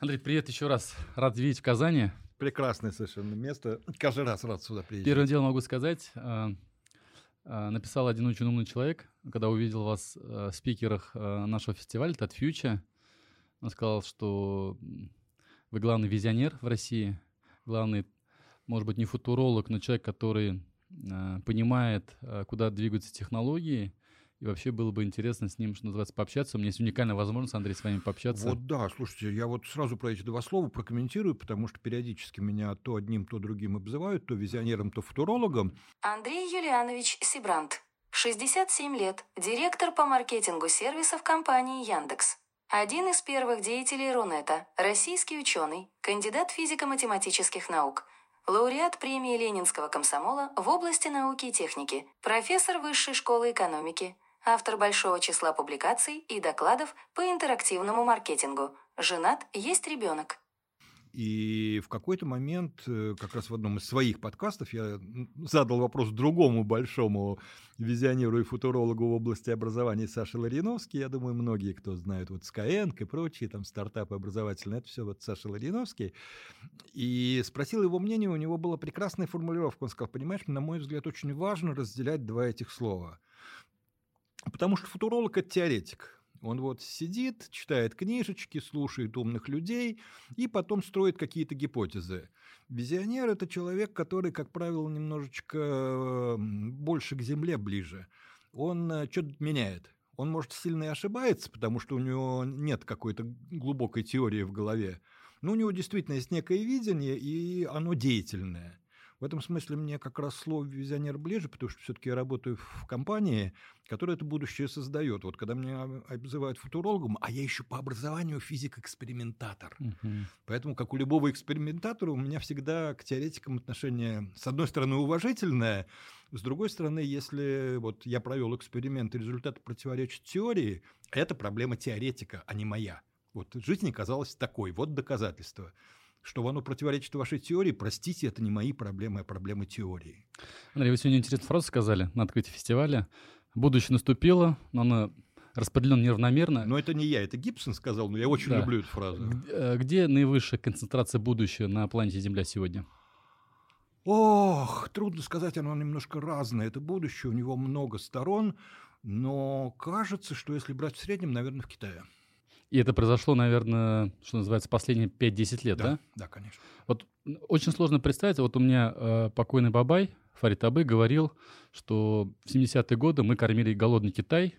Андрей, привет еще раз. Рад видеть в Казани. Прекрасное совершенно место. Каждый раз рад сюда приезжать. Первым делом могу сказать, э, э, написал один очень умный человек, когда увидел вас э, в спикерах нашего фестиваля, Тат Фьюча. Он сказал, что вы главный визионер в России, главный, может быть, не футуролог, но человек, который понимает, куда двигаются технологии, и вообще было бы интересно с ним, что называется, пообщаться. У меня есть уникальная возможность, Андрей, с вами пообщаться. Вот да, слушайте, я вот сразу про эти два слова прокомментирую, потому что периодически меня то одним, то другим обзывают, то визионером, то футурологом. Андрей Юлианович Сибрант, 67 лет, директор по маркетингу сервисов компании Яндекс. Один из первых деятелей Рунета, российский ученый, кандидат физико-математических наук – лауреат премии Ленинского комсомола в области науки и техники, профессор Высшей школы экономики, автор большого числа публикаций и докладов по интерактивному маркетингу. Женат, есть ребенок. И в какой-то момент, э, как раз в одном из своих подкастов, я задал вопрос другому большому визионеру и футурологу в области образования Саше Лариновский. Я думаю, многие, кто знают вот Skyeng и прочие там стартапы образовательные, это все вот Саша Лариновский. И спросил его мнение, у него была прекрасная формулировка. Он сказал, понимаешь, на мой взгляд, очень важно разделять два этих слова. Потому что футуролог – это теоретик. Он вот сидит, читает книжечки, слушает умных людей и потом строит какие-то гипотезы. Визионер – это человек, который, как правило, немножечко больше к земле ближе. Он э, что-то меняет. Он, может, сильно и ошибается, потому что у него нет какой-то глубокой теории в голове. Но у него действительно есть некое видение, и оно деятельное – в этом смысле мне как раз слово «визионер» ближе, потому что все-таки я работаю в компании, которая это будущее создает. Вот когда меня обзывают футурологом, а я еще по образованию физик-экспериментатор. Угу. Поэтому, как у любого экспериментатора, у меня всегда к теоретикам отношение, с одной стороны, уважительное, с другой стороны, если вот я провел эксперимент, и результаты противоречат теории, это проблема теоретика, а не моя. Вот жизнь не казалась такой, вот доказательство что оно противоречит вашей теории, простите, это не мои проблемы, а проблемы теории. Андрей, вы сегодня интересную фразу сказали на открытии фестиваля. Будущее наступило, но оно распределено неравномерно. Но это не я, это Гибсон сказал, но я очень да. люблю эту фразу. Э, где наивысшая концентрация будущего на планете Земля сегодня? Ох, трудно сказать, оно немножко разное. Это будущее, у него много сторон, но кажется, что если брать в среднем, наверное, в Китае. И это произошло, наверное, что называется, последние 5-10 лет, да? Да, да, конечно. Вот очень сложно представить, вот у меня э, покойный Бабай, Фарид Абы, говорил, что в 70-е годы мы кормили голодный Китай,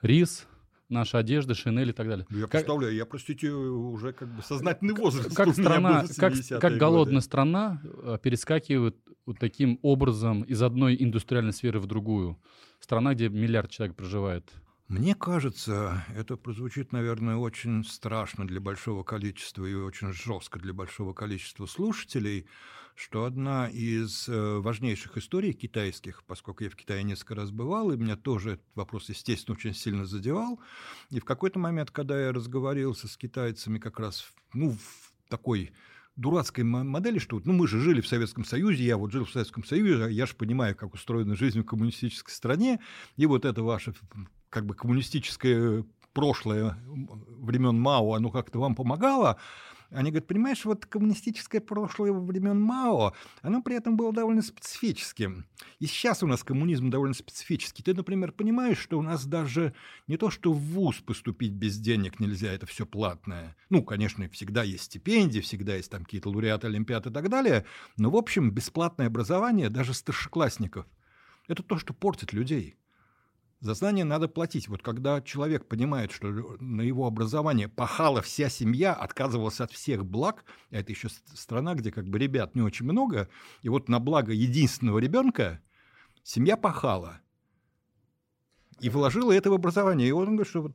рис, наша одежда, шинель и так далее. Я как, представляю, я, простите, уже как бы сознательный возраст. Как, страна, как, как голодная страна э, перескакивает вот таким образом из одной индустриальной сферы в другую. Страна, где миллиард человек проживает. Мне кажется, это прозвучит, наверное, очень страшно для большого количества и очень жестко для большого количества слушателей, что одна из э, важнейших историй китайских, поскольку я в Китае несколько раз бывал, и меня тоже этот вопрос, естественно, очень сильно задевал, и в какой-то момент, когда я разговорился с китайцами как раз ну, в такой дурацкой модели, что ну, мы же жили в Советском Союзе, я вот жил в Советском Союзе, я же понимаю, как устроена жизнь в коммунистической стране, и вот это ваше как бы коммунистическое прошлое времен Мао, оно как-то вам помогало, они говорят, понимаешь, вот коммунистическое прошлое времен Мао, оно при этом было довольно специфическим. И сейчас у нас коммунизм довольно специфический. Ты, например, понимаешь, что у нас даже не то, что в ВУЗ поступить без денег нельзя, это все платное. Ну, конечно, всегда есть стипендии, всегда есть там какие-то лауреаты Олимпиады и так далее, но, в общем, бесплатное образование даже старшеклассников – это то, что портит людей. За знание надо платить. Вот когда человек понимает, что на его образование пахала вся семья, отказывалась от всех благ, а это еще страна, где как бы ребят не очень много, и вот на благо единственного ребенка семья пахала – и вложила это в образование. И он говорит, что вот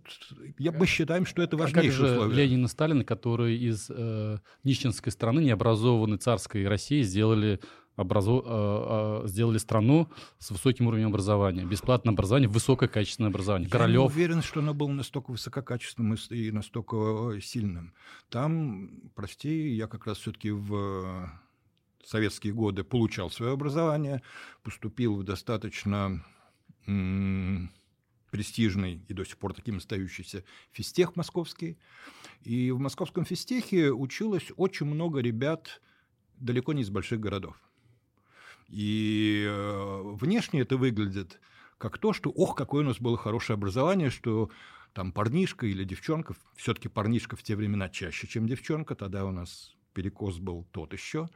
я, мы считаем, что это важнейшее а как же условие. Ленин и Сталин, которые из э, нищенской страны, необразованной царской России, сделали образу... Э, э, сделали страну с высоким уровнем образования. Бесплатное образование, высокое качественное образование. Я Королев. не уверен, что оно было настолько высококачественным и настолько сильным. Там, прости, я как раз все-таки в советские годы получал свое образование, поступил в достаточно престижный и до сих пор таким остающийся физтех московский. И в московском физтехе училось очень много ребят далеко не из больших городов. И э, внешне это выглядит как то, что, ох, какое у нас было хорошее образование, что там парнишка или девчонка, все-таки парнишка в те времена чаще, чем девчонка, тогда у нас перекос был тот еще,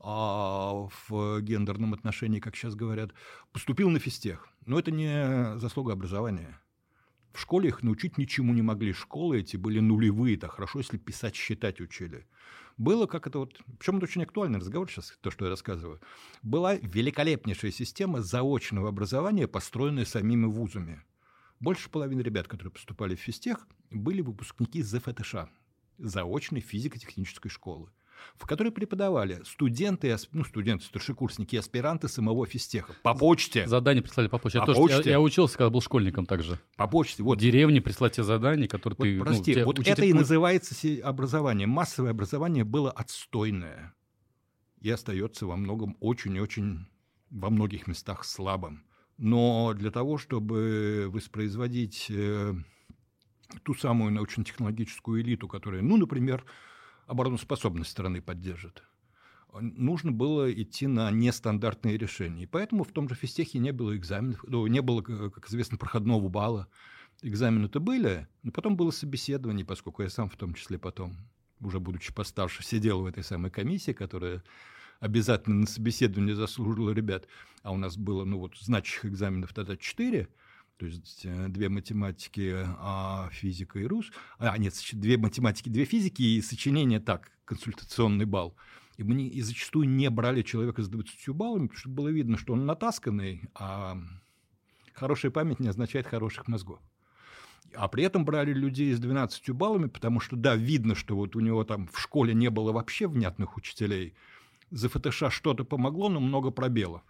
а в гендерном отношении, как сейчас говорят, поступил на физтех. Но это не заслуга образования. В школе их научить ничему не могли. Школы эти были нулевые, так хорошо, если писать, считать учили. Было как это вот, причем это очень актуальный разговор сейчас, то, что я рассказываю. Была великолепнейшая система заочного образования, построенная самими вузами. Больше половины ребят, которые поступали в физтех, были выпускники ЗФТШ, заочной физико-технической школы в которой преподавали студенты, ну, студенты, старшекурсники, аспиранты самого физтеха. По почте. Задания прислали по почте. По я, тоже, почте. Я, я учился, когда был школьником также. По почте. Вот. В деревне прислать те задания, которые вот, ты... Прости, ну, вот учитель... это и называется образование. Массовое образование было отстойное. И остается во многом очень очень во многих местах слабым. Но для того, чтобы воспроизводить э, ту самую научно-технологическую элиту, которая, ну, например, обороноспособность страны поддержит. Нужно было идти на нестандартные решения. И поэтому в том же физтехе не было экзаменов, ну, не было, как известно, проходного балла. Экзамены-то были, но потом было собеседование, поскольку я сам в том числе потом, уже будучи постарше, сидел в этой самой комиссии, которая обязательно на собеседование заслужила ребят. А у нас было, ну вот, значащих экзаменов тогда четыре – то есть э, две математики, а физика и рус. А, нет, две математики, две физики и сочинение так, консультационный балл. И мы не, и зачастую не брали человека с 20 баллами, потому что было видно, что он натасканный, а хорошая память не означает хороших мозгов. А при этом брали людей с 12 баллами, потому что, да, видно, что вот у него там в школе не было вообще внятных учителей. За ФТШ что-то помогло, но много пробелов.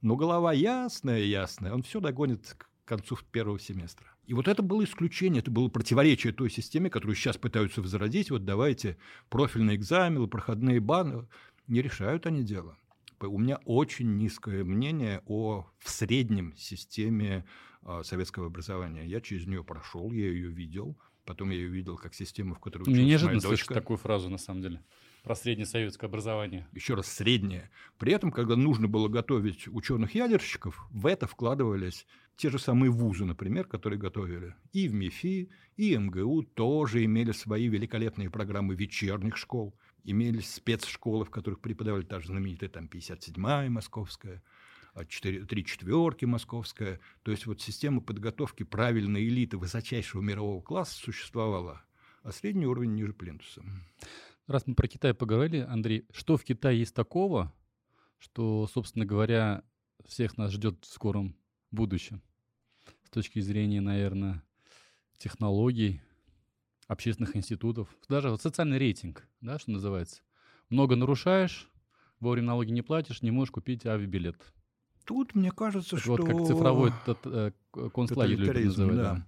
Но голова ясная, ясная, он все догонит к концу первого семестра. И вот это было исключение, это было противоречие той системе, которую сейчас пытаются возродить. Вот давайте профильные экзамены, проходные баны. Не решают они дело. У меня очень низкое мнение о в среднем системе э, советского образования. Я через нее прошел, я ее видел. Потом я ее видел как систему, в которой училась Мне неожиданно моя дочка. слышать такую фразу, на самом деле про среднесоветское образование. Еще раз, среднее. При этом, когда нужно было готовить ученых-ядерщиков, в это вкладывались те же самые вузы, например, которые готовили. И в МИФИ, и МГУ тоже имели свои великолепные программы вечерних школ. Имелись спецшколы, в которых преподавали та же знаменитая там 57-я московская, 4, 3 четверки московская. То есть вот система подготовки правильной элиты высочайшего мирового класса существовала, а средний уровень ниже плинтуса. Раз мы про Китай поговорили, Андрей, что в Китае есть такого, что, собственно говоря, всех нас ждет в скором будущем? С точки зрения, наверное, технологий, общественных институтов, даже вот социальный рейтинг, да, что называется. Много нарушаешь, вовремя налоги не платишь, не можешь купить авиабилет. Тут, мне кажется, Это что... Вот как цифровой тот, э, концлагерь любят называть. да. да.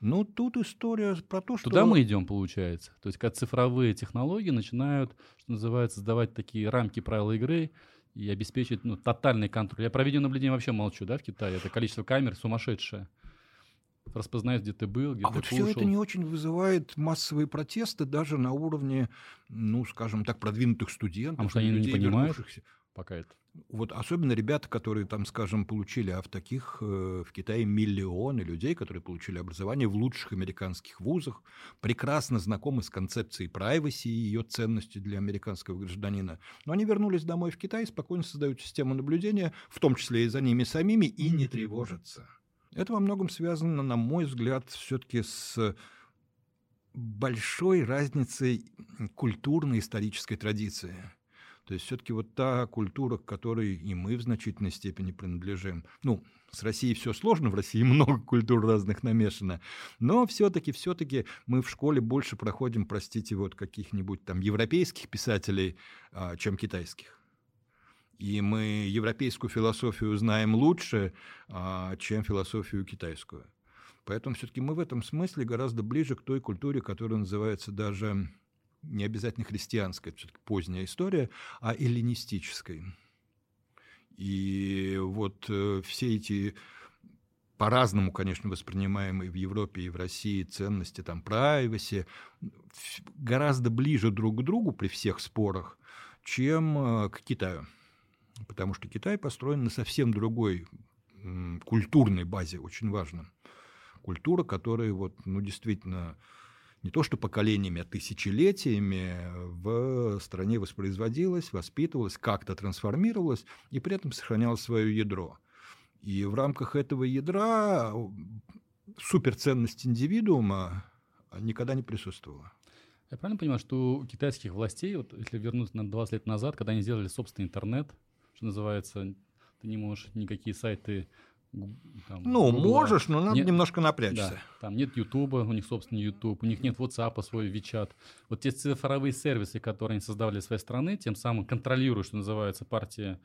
Ну, тут история про то, что... Туда мы идем, получается. То есть, когда цифровые технологии начинают, что называется, сдавать такие рамки правил игры и обеспечить ну, тотальный контроль. Я про видеонаблюдение вообще молчу, да, в Китае. Это количество камер сумасшедшее. Распознает, где ты был, где А ты вот кушал. все это не очень вызывает массовые протесты даже на уровне, ну, скажем так, продвинутых студентов. А может, они не людей, понимают? вернувшихся. Пока это. Вот особенно ребята, которые там, скажем, получили, а в таких э, в Китае миллионы людей, которые получили образование в лучших американских вузах, прекрасно знакомы с концепцией privacy и ее ценностью для американского гражданина. Но они вернулись домой в Китай, спокойно создают систему наблюдения, в том числе и за ними самими, и не тревожатся. Это во многом связано, на мой взгляд, все-таки с большой разницей культурной исторической традиции. То есть все-таки вот та культура, к которой и мы в значительной степени принадлежим. Ну, с Россией все сложно, в России много культур разных намешано, но все-таки, все-таки мы в школе больше проходим, простите, вот каких-нибудь там европейских писателей, а, чем китайских. И мы европейскую философию знаем лучше, а, чем философию китайскую. Поэтому все-таки мы в этом смысле гораздо ближе к той культуре, которая называется даже не обязательно христианской, это все-таки поздняя история, а эллинистической. И вот э, все эти по-разному, конечно, воспринимаемые в Европе и в России ценности, там, privacy, гораздо ближе друг к другу при всех спорах, чем э, к Китаю. Потому что Китай построен на совсем другой культурной базе, очень важно. Культура, которая вот, ну, действительно не то что поколениями, а тысячелетиями в стране воспроизводилась, воспитывалась, как-то трансформировалась и при этом сохраняла свое ядро. И в рамках этого ядра суперценность индивидуума никогда не присутствовала. Я правильно понимаю, что у китайских властей, вот если вернуться на 20 лет назад, когда они сделали собственный интернет, что называется, ты не можешь никакие сайты там, ну, Google, можешь, но надо нет, немножко напрячься. Да, там нет Ютуба, у них собственный YouTube, у них нет WhatsApp, свой WeChat. Вот те цифровые сервисы, которые они создавали своей страны, тем самым контролируют, что называется, партия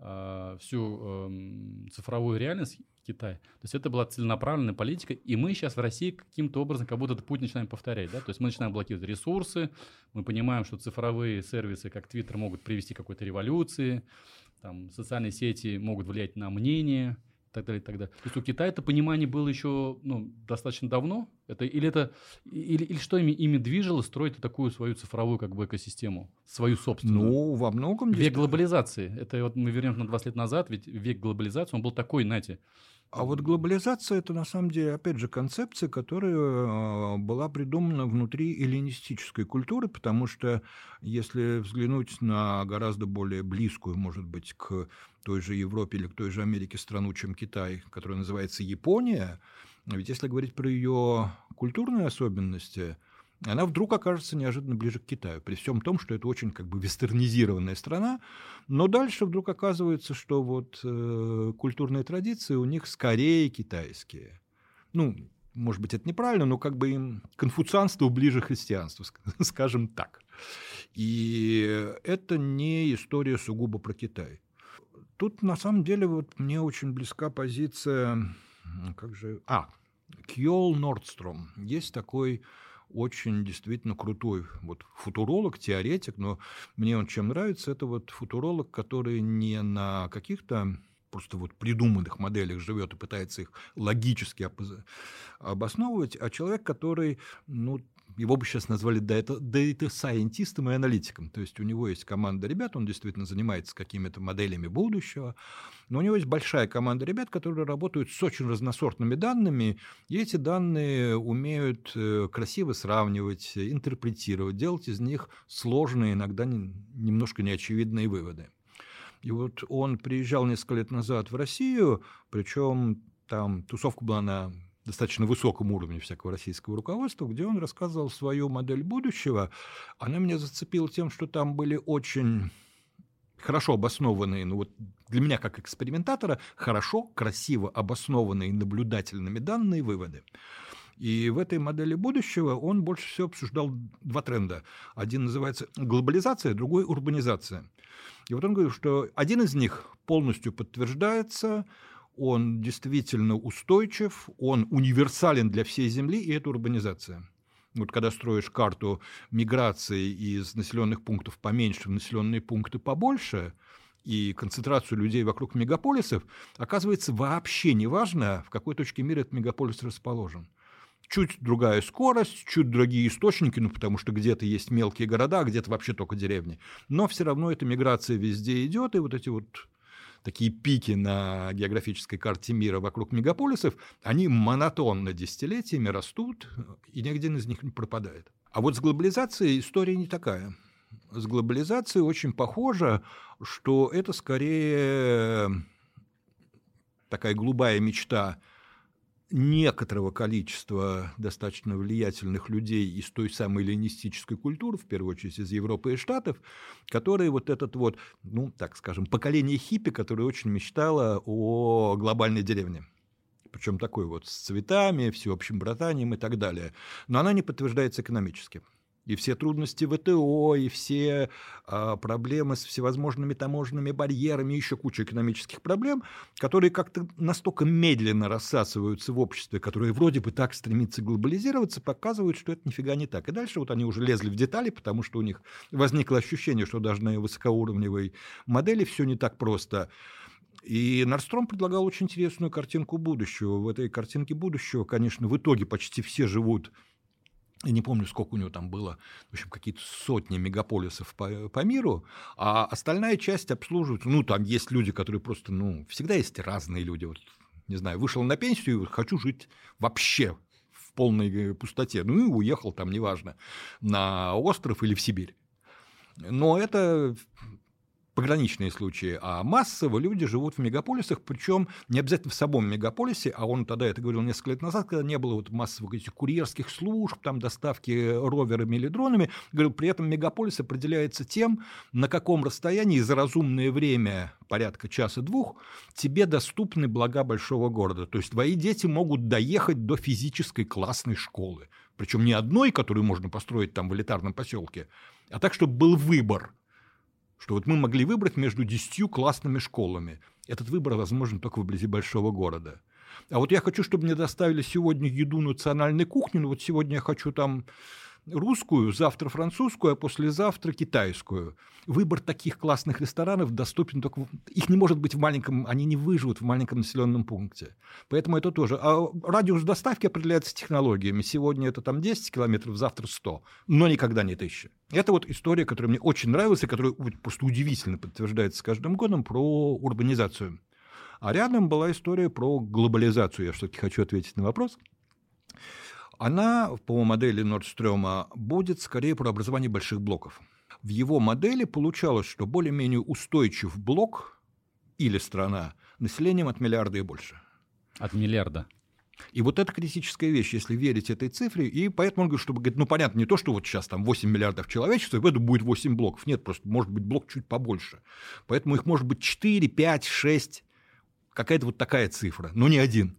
э, всю э, цифровую реальность Китая. То есть это была целенаправленная политика, и мы сейчас в России каким-то образом как будто этот путь начинаем повторять. Да? То есть мы начинаем блокировать ресурсы, мы понимаем, что цифровые сервисы, как Twitter, могут привести к какой-то революции, там, социальные сети могут влиять на мнение, так далее, и так далее. То есть у Китая это понимание было еще ну, достаточно давно? Это, или, это, или, или что ими, ими движило строить такую свою цифровую как бы экосистему, свою собственную? Ну, во многом... Век глобализации. Это вот мы вернемся на 20 лет назад, ведь век глобализации, он был такой, знаете, а вот глобализация – это на самом деле, опять же, концепция, которая а, была придумана внутри эллинистической культуры, потому что если взглянуть на гораздо более близкую, может быть, к той же Европе или к той же Америке страну, чем Китай, которая называется Япония, ведь если говорить про ее культурные особенности – она вдруг окажется неожиданно ближе к Китаю, при всем том, что это очень как бы вестернизированная страна, но дальше вдруг оказывается, что вот э, культурные традиции у них скорее китайские. Ну, может быть, это неправильно, но как бы им конфуцианство ближе христианству, скажем так. И это не история сугубо про Китай. Тут на самом деле вот мне очень близка позиция, как же, а, Кьол Нордстром. Есть такой очень действительно крутой вот футуролог, теоретик, но мне он чем нравится, это вот футуролог, который не на каких-то просто вот придуманных моделях живет и пытается их логически обосновывать, а человек, который, ну, его бы сейчас назвали data-сайентистом и аналитиком. То есть у него есть команда ребят, он действительно занимается какими-то моделями будущего, но у него есть большая команда ребят, которые работают с очень разносортными данными, и эти данные умеют э, красиво сравнивать, интерпретировать, делать из них сложные, иногда немножко неочевидные выводы. И вот он приезжал несколько лет назад в Россию, причем там тусовка была на достаточно высоком уровне всякого российского руководства, где он рассказывал свою модель будущего. Она меня зацепила тем, что там были очень хорошо обоснованные, ну вот для меня как экспериментатора, хорошо, красиво обоснованные наблюдательными данные выводы. И в этой модели будущего он больше всего обсуждал два тренда. Один называется глобализация, другой урбанизация. И вот он говорил, что один из них полностью подтверждается, он действительно устойчив, он универсален для всей Земли, и это урбанизация. Вот когда строишь карту миграции из населенных пунктов поменьше в населенные пункты побольше, и концентрацию людей вокруг мегаполисов, оказывается вообще не важно, в какой точке мира этот мегаполис расположен. Чуть другая скорость, чуть другие источники, ну потому что где-то есть мелкие города, а где-то вообще только деревни. Но все равно эта миграция везде идет, и вот эти вот такие пики на географической карте мира вокруг мегаполисов, они монотонно десятилетиями растут, и ни один из них не пропадает. А вот с глобализацией история не такая. С глобализацией очень похоже, что это скорее такая голубая мечта некоторого количества достаточно влиятельных людей из той самой ленистической культуры, в первую очередь из Европы и Штатов, которые вот этот вот, ну, так скажем, поколение хиппи, которое очень мечтало о глобальной деревне причем такой вот с цветами, всеобщим братанием и так далее. Но она не подтверждается экономически и все трудности ВТО, и все а, проблемы с всевозможными таможенными барьерами, еще куча экономических проблем, которые как-то настолько медленно рассасываются в обществе, которое вроде бы так стремится глобализироваться, показывают, что это нифига не так. И дальше вот они уже лезли в детали, потому что у них возникло ощущение, что даже на высокоуровневой модели все не так просто. И Нордстром предлагал очень интересную картинку будущего. В этой картинке будущего, конечно, в итоге почти все живут я не помню, сколько у него там было, в общем, какие-то сотни мегаполисов по, по миру, а остальная часть обслуживает, ну, там есть люди, которые просто, ну, всегда есть разные люди, вот, не знаю, вышел на пенсию, хочу жить вообще в полной пустоте, ну, и уехал там, неважно, на остров или в Сибирь. Но это пограничные случаи, а массово люди живут в мегаполисах, причем не обязательно в самом мегаполисе, а он тогда это говорил несколько лет назад, когда не было вот массовых этих курьерских служб, там доставки роверами или дронами, говорил, при этом мегаполис определяется тем, на каком расстоянии за разумное время, порядка часа-двух, тебе доступны блага большого города. То есть твои дети могут доехать до физической классной школы. Причем не одной, которую можно построить там в элитарном поселке, а так, чтобы был выбор – что вот мы могли выбрать между десятью классными школами. Этот выбор возможен только вблизи большого города. А вот я хочу, чтобы мне доставили сегодня еду национальной кухни, ну вот сегодня я хочу там русскую, завтра французскую, а послезавтра китайскую. Выбор таких классных ресторанов доступен только... Их не может быть в маленьком... Они не выживут в маленьком населенном пункте. Поэтому это тоже... А радиус доставки определяется технологиями. Сегодня это там 10 километров, завтра 100, но никогда не 1000. Это вот история, которая мне очень нравилась и которая просто удивительно подтверждается каждым годом про урбанизацию. А рядом была история про глобализацию. Я все-таки хочу ответить на вопрос она по модели Нордстрёма будет скорее про образование больших блоков. В его модели получалось, что более-менее устойчив блок или страна населением от миллиарда и больше. От миллиарда. И вот это критическая вещь, если верить этой цифре, и поэтому он говорит, чтобы, говорит, ну понятно, не то, что вот сейчас там 8 миллиардов человечества, и это будет 8 блоков, нет, просто может быть блок чуть побольше. Поэтому их может быть 4, 5, 6, какая-то вот такая цифра, но не один.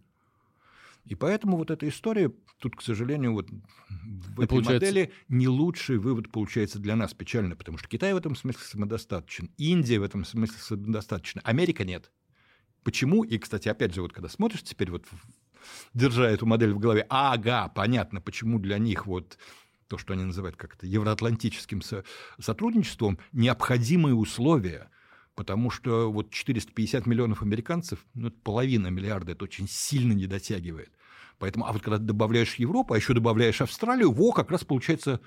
И поэтому вот эта история, тут, к сожалению, вот в этой получается... модели не лучший вывод получается для нас печально, потому что Китай в этом смысле самодостаточен, Индия в этом смысле самодостаточна, Америка нет. Почему? И, кстати, опять же, вот когда смотришь теперь вот держа эту модель в голове, ага, понятно, почему для них вот то, что они называют как-то евроатлантическим сотрудничеством, необходимые условия – потому что вот 450 миллионов американцев, ну, это половина миллиарда, это очень сильно не дотягивает. Поэтому, а вот когда добавляешь Европу, а еще добавляешь Австралию, во, как раз получается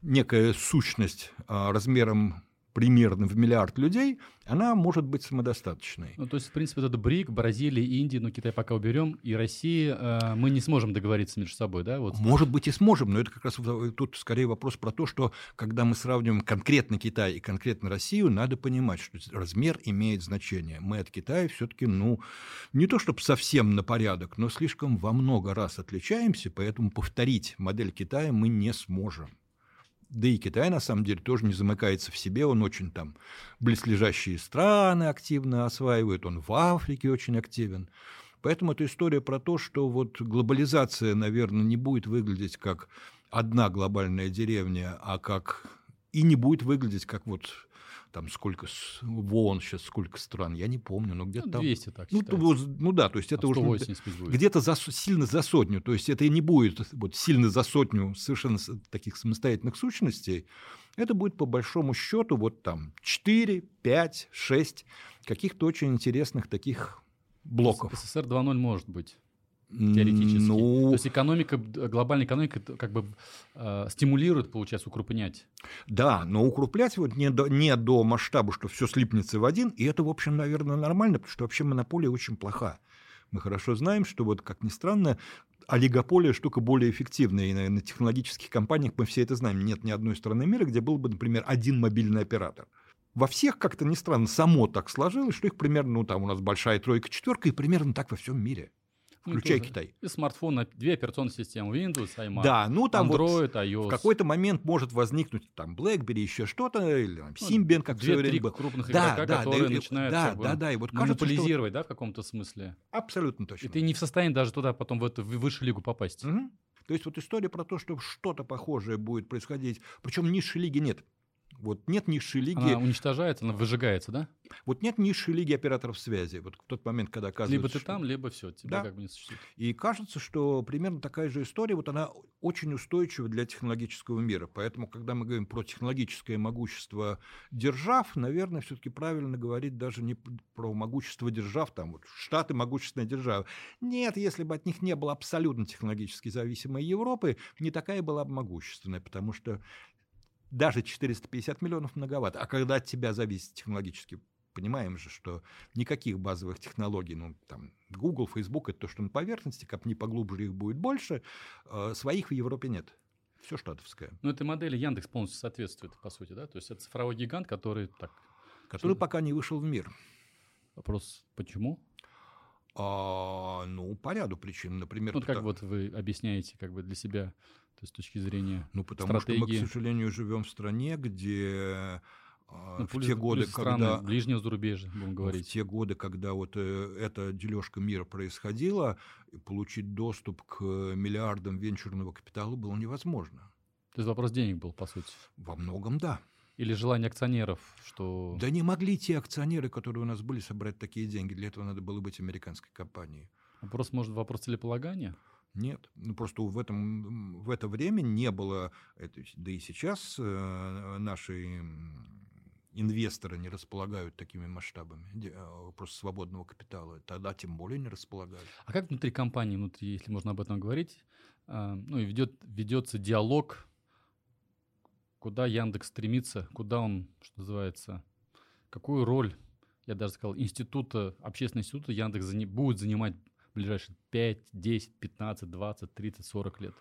некая сущность а, размером примерно в миллиард людей, она может быть самодостаточной. Ну, то есть, в принципе, это БРИК, Бразилия, Индия, ну, Китай пока уберем, и Россия, э, мы не сможем договориться между собой, да? Вот. Может быть, и сможем, но это как раз тут скорее вопрос про то, что когда мы сравниваем конкретно Китай и конкретно Россию, надо понимать, что размер имеет значение. Мы от Китая все-таки, ну, не то чтобы совсем на порядок, но слишком во много раз отличаемся, поэтому повторить модель Китая мы не сможем. Да и Китай, на самом деле, тоже не замыкается в себе, он очень там близлежащие страны активно осваивает, он в Африке очень активен. Поэтому это история про то, что вот глобализация, наверное, не будет выглядеть как одна глобальная деревня, а как и не будет выглядеть как вот там сколько, вон сейчас сколько стран, я не помню, но где-то ну, 200 там, так ну, то, ну да, то есть это а уже где-то за, сильно за сотню, то есть это не будет вот сильно за сотню совершенно таких самостоятельных сущностей, это будет по большому счету вот там 4, 5, 6 каких-то очень интересных таких блоков. СССР 2.0 может быть теоретически. Ну... То есть экономика, глобальная экономика как бы э, стимулирует, получается, укрупнять. Да, но укруплять вот не до, не до масштаба, что все слипнется в один, и это, в общем, наверное, нормально, потому что вообще монополия очень плоха. Мы хорошо знаем, что вот, как ни странно, олигополия штука более эффективная, и на технологических компаниях мы все это знаем. Нет ни одной страны мира, где был бы, например, один мобильный оператор. Во всех, как-то ни странно, само так сложилось, что их примерно, ну, там у нас большая тройка, четверка, и примерно так во всем мире включая ну, Китай. И смартфон, две операционные системы, Windows, iMac, да, ну, там Android, вот iOS. В какой-то момент может возникнуть там BlackBerry, еще что-то, или там, ну, Symbian, как две, все время было. крупных да, игрока, да, которые да, начинают да, как бы, да, да, и вот монополизировать, кажется, что... да, в каком-то смысле. Абсолютно точно. И ты не в состоянии даже туда потом в эту высшую лигу попасть. Угу. То есть вот история про то, что что-то похожее будет происходить, причем низшей лиги нет Вот нет низшей лиги. Она уничтожается, она выжигается, да? Вот нет низшей лиги операторов связи. Вот в тот момент, когда оказывается... Либо ты что... там, либо все, тебя Да. как бы не существует. И кажется, что примерно такая же история, вот она очень устойчива для технологического мира. Поэтому, когда мы говорим про технологическое могущество держав, наверное, все-таки правильно говорить даже не про могущество держав, там вот Штаты могущественная держава. Нет, если бы от них не было абсолютно технологически зависимой Европы, не такая была бы могущественная, потому что даже 450 миллионов многовато. А когда от тебя зависит технологически понимаем же, что никаких базовых технологий, ну, там, Google, Facebook, это то, что на поверхности, копни поглубже их будет больше, э, своих в Европе нет. Все штатовское. Но этой модели Яндекс полностью соответствует, по сути, да? То есть это цифровой гигант, который так. Который Что- пока не вышел в мир. Вопрос, почему? А, ну, по ряду причин. Например, Ну, как вот вы объясняете как бы для себя, то есть с точки зрения ну, потому что мы, стратегии. к сожалению, живем в стране, где а, ну, в плюс- те годы, плюс страны когда... ближнего зарубежья, будем говорить. В те годы, когда вот э, эта дележка мира происходила, получить доступ к миллиардам венчурного капитала было невозможно. То есть вопрос денег был, по сути. Во многом да. Или желание акционеров, что... Да не могли те акционеры, которые у нас были, собрать такие деньги. Для этого надо было быть американской компанией. Вопрос, может, вопрос целеполагания? Нет, ну просто в, этом, в это время не было, это, да и сейчас э, наши инвесторы не располагают такими масштабами э, просто свободного капитала. Тогда тем более не располагают. А как внутри компании, внутри, если можно об этом говорить, а, ну и ведет, ведется диалог, куда Яндекс стремится, куда он, что называется, какую роль, я даже сказал, института, общественного института Яндекс будет занимать ближайшие 5, 10, 15, 20, 30, 40 лет?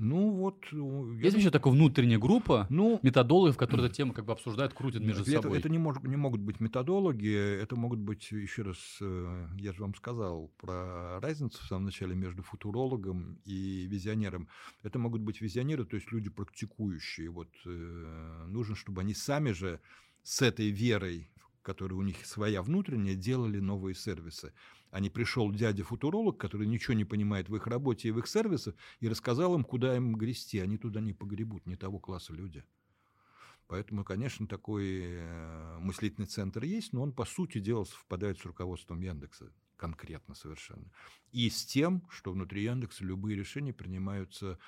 Ну вот... э, я Есть вообще такая внутренняя группа Ну, методологов, которые эту тему как бы обсуждают, крутят между это, собой? это не, мож- не могут быть методологи, это могут быть, еще раз, э, я же вам сказал про разницу в самом начале между футурологом и визионером. Это могут быть визионеры, то есть люди практикующие. Вот э, нужно, чтобы они сами же с этой верой, которая у них своя внутренняя, делали новые сервисы. А не пришел дядя-футуролог, который ничего не понимает в их работе и в их сервисах, и рассказал им, куда им грести. Они туда не погребут, не того класса люди. Поэтому, конечно, такой э, мыслительный центр есть, но он, по сути дела, совпадает с руководством Яндекса конкретно совершенно. И с тем, что внутри Яндекса любые решения принимаются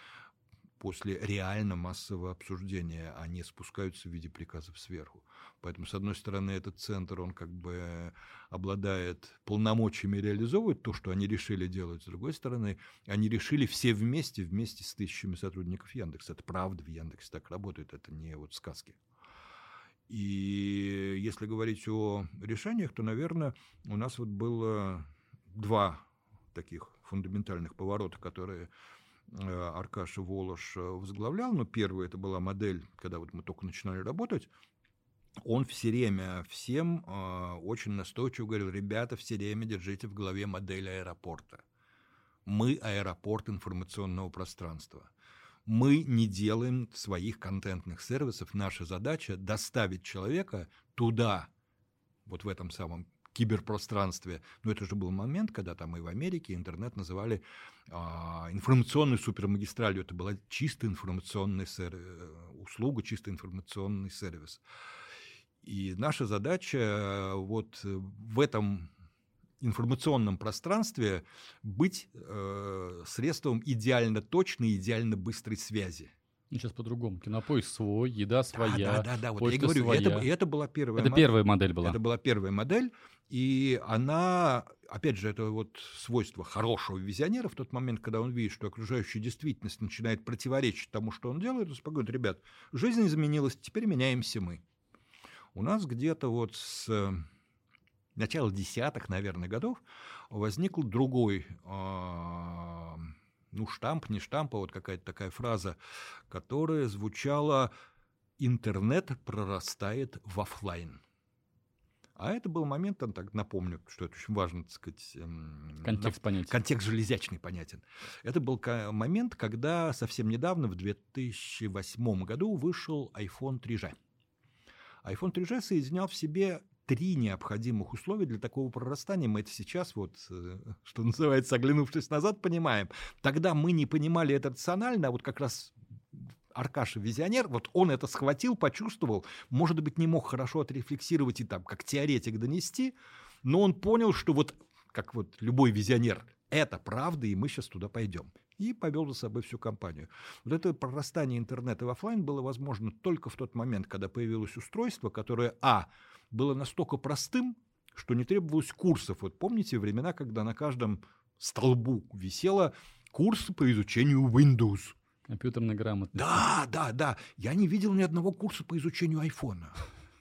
после реально массового обсуждения, а не спускаются в виде приказов сверху. Поэтому, с одной стороны, этот центр, он как бы обладает полномочиями реализовывать то, что они решили делать. С другой стороны, они решили все вместе, вместе с тысячами сотрудников Яндекса. Это правда в Яндексе так работает, это не вот сказки. И если говорить о решениях, то, наверное, у нас вот было два таких фундаментальных поворота, которые Аркаша Волош э, возглавлял. Но первый это была модель, когда вот мы только начинали работать, он все время всем э, очень настойчиво говорил, ребята, все время держите в голове модель аэропорта. Мы аэропорт информационного пространства. Мы не делаем своих контентных сервисов. Наша задача доставить человека туда, вот в этом самом киберпространстве. Но это же был момент, когда там и в Америке интернет называли а, информационной супермагистралью. Это была чисто информационная сер... э, услуга, чисто информационный сервис. И наша задача э, вот в этом информационном пространстве быть э, средством идеально точной, идеально быстрой связи. Ну, сейчас по-другому. Кинопоиск свой, еда своя. Да, да, да, вот я говорю, своя. это, это была первая Это модель. первая модель была. Это была первая модель, и она, опять же, это вот свойство хорошего визионера в тот момент, когда он видит, что окружающая действительность начинает противоречить тому, что он делает, он спокойно, говорит, ребят, жизнь изменилась, теперь меняемся мы. У нас где-то вот с э, начала десятых, наверное, годов возникл другой, э, ну, штамп, не штамп, а вот какая-то такая фраза, которая звучала «интернет прорастает в офлайн». А это был момент, он так напомню, что это очень важно, так сказать, эм, Контекст понятия. Контекст железячный понятен. Это был момент, когда совсем недавно, в 2008 году, вышел iPhone 3G. iPhone 3G соединял в себе три необходимых условия для такого прорастания. Мы это сейчас, вот, э, что называется, оглянувшись назад, понимаем. Тогда мы не понимали это рационально, а вот как раз Аркаша визионер, вот он это схватил, почувствовал, может быть, не мог хорошо отрефлексировать и там, как теоретик донести, но он понял, что вот, как вот любой визионер, это правда, и мы сейчас туда пойдем. И повел за собой всю компанию. Вот это прорастание интернета в офлайн было возможно только в тот момент, когда появилось устройство, которое, а, было настолько простым, что не требовалось курсов. Вот помните времена, когда на каждом столбу висело курсы по изучению Windows. Компьютерной грамотности. Да, да, да. Я не видел ни одного курса по изучению айфона.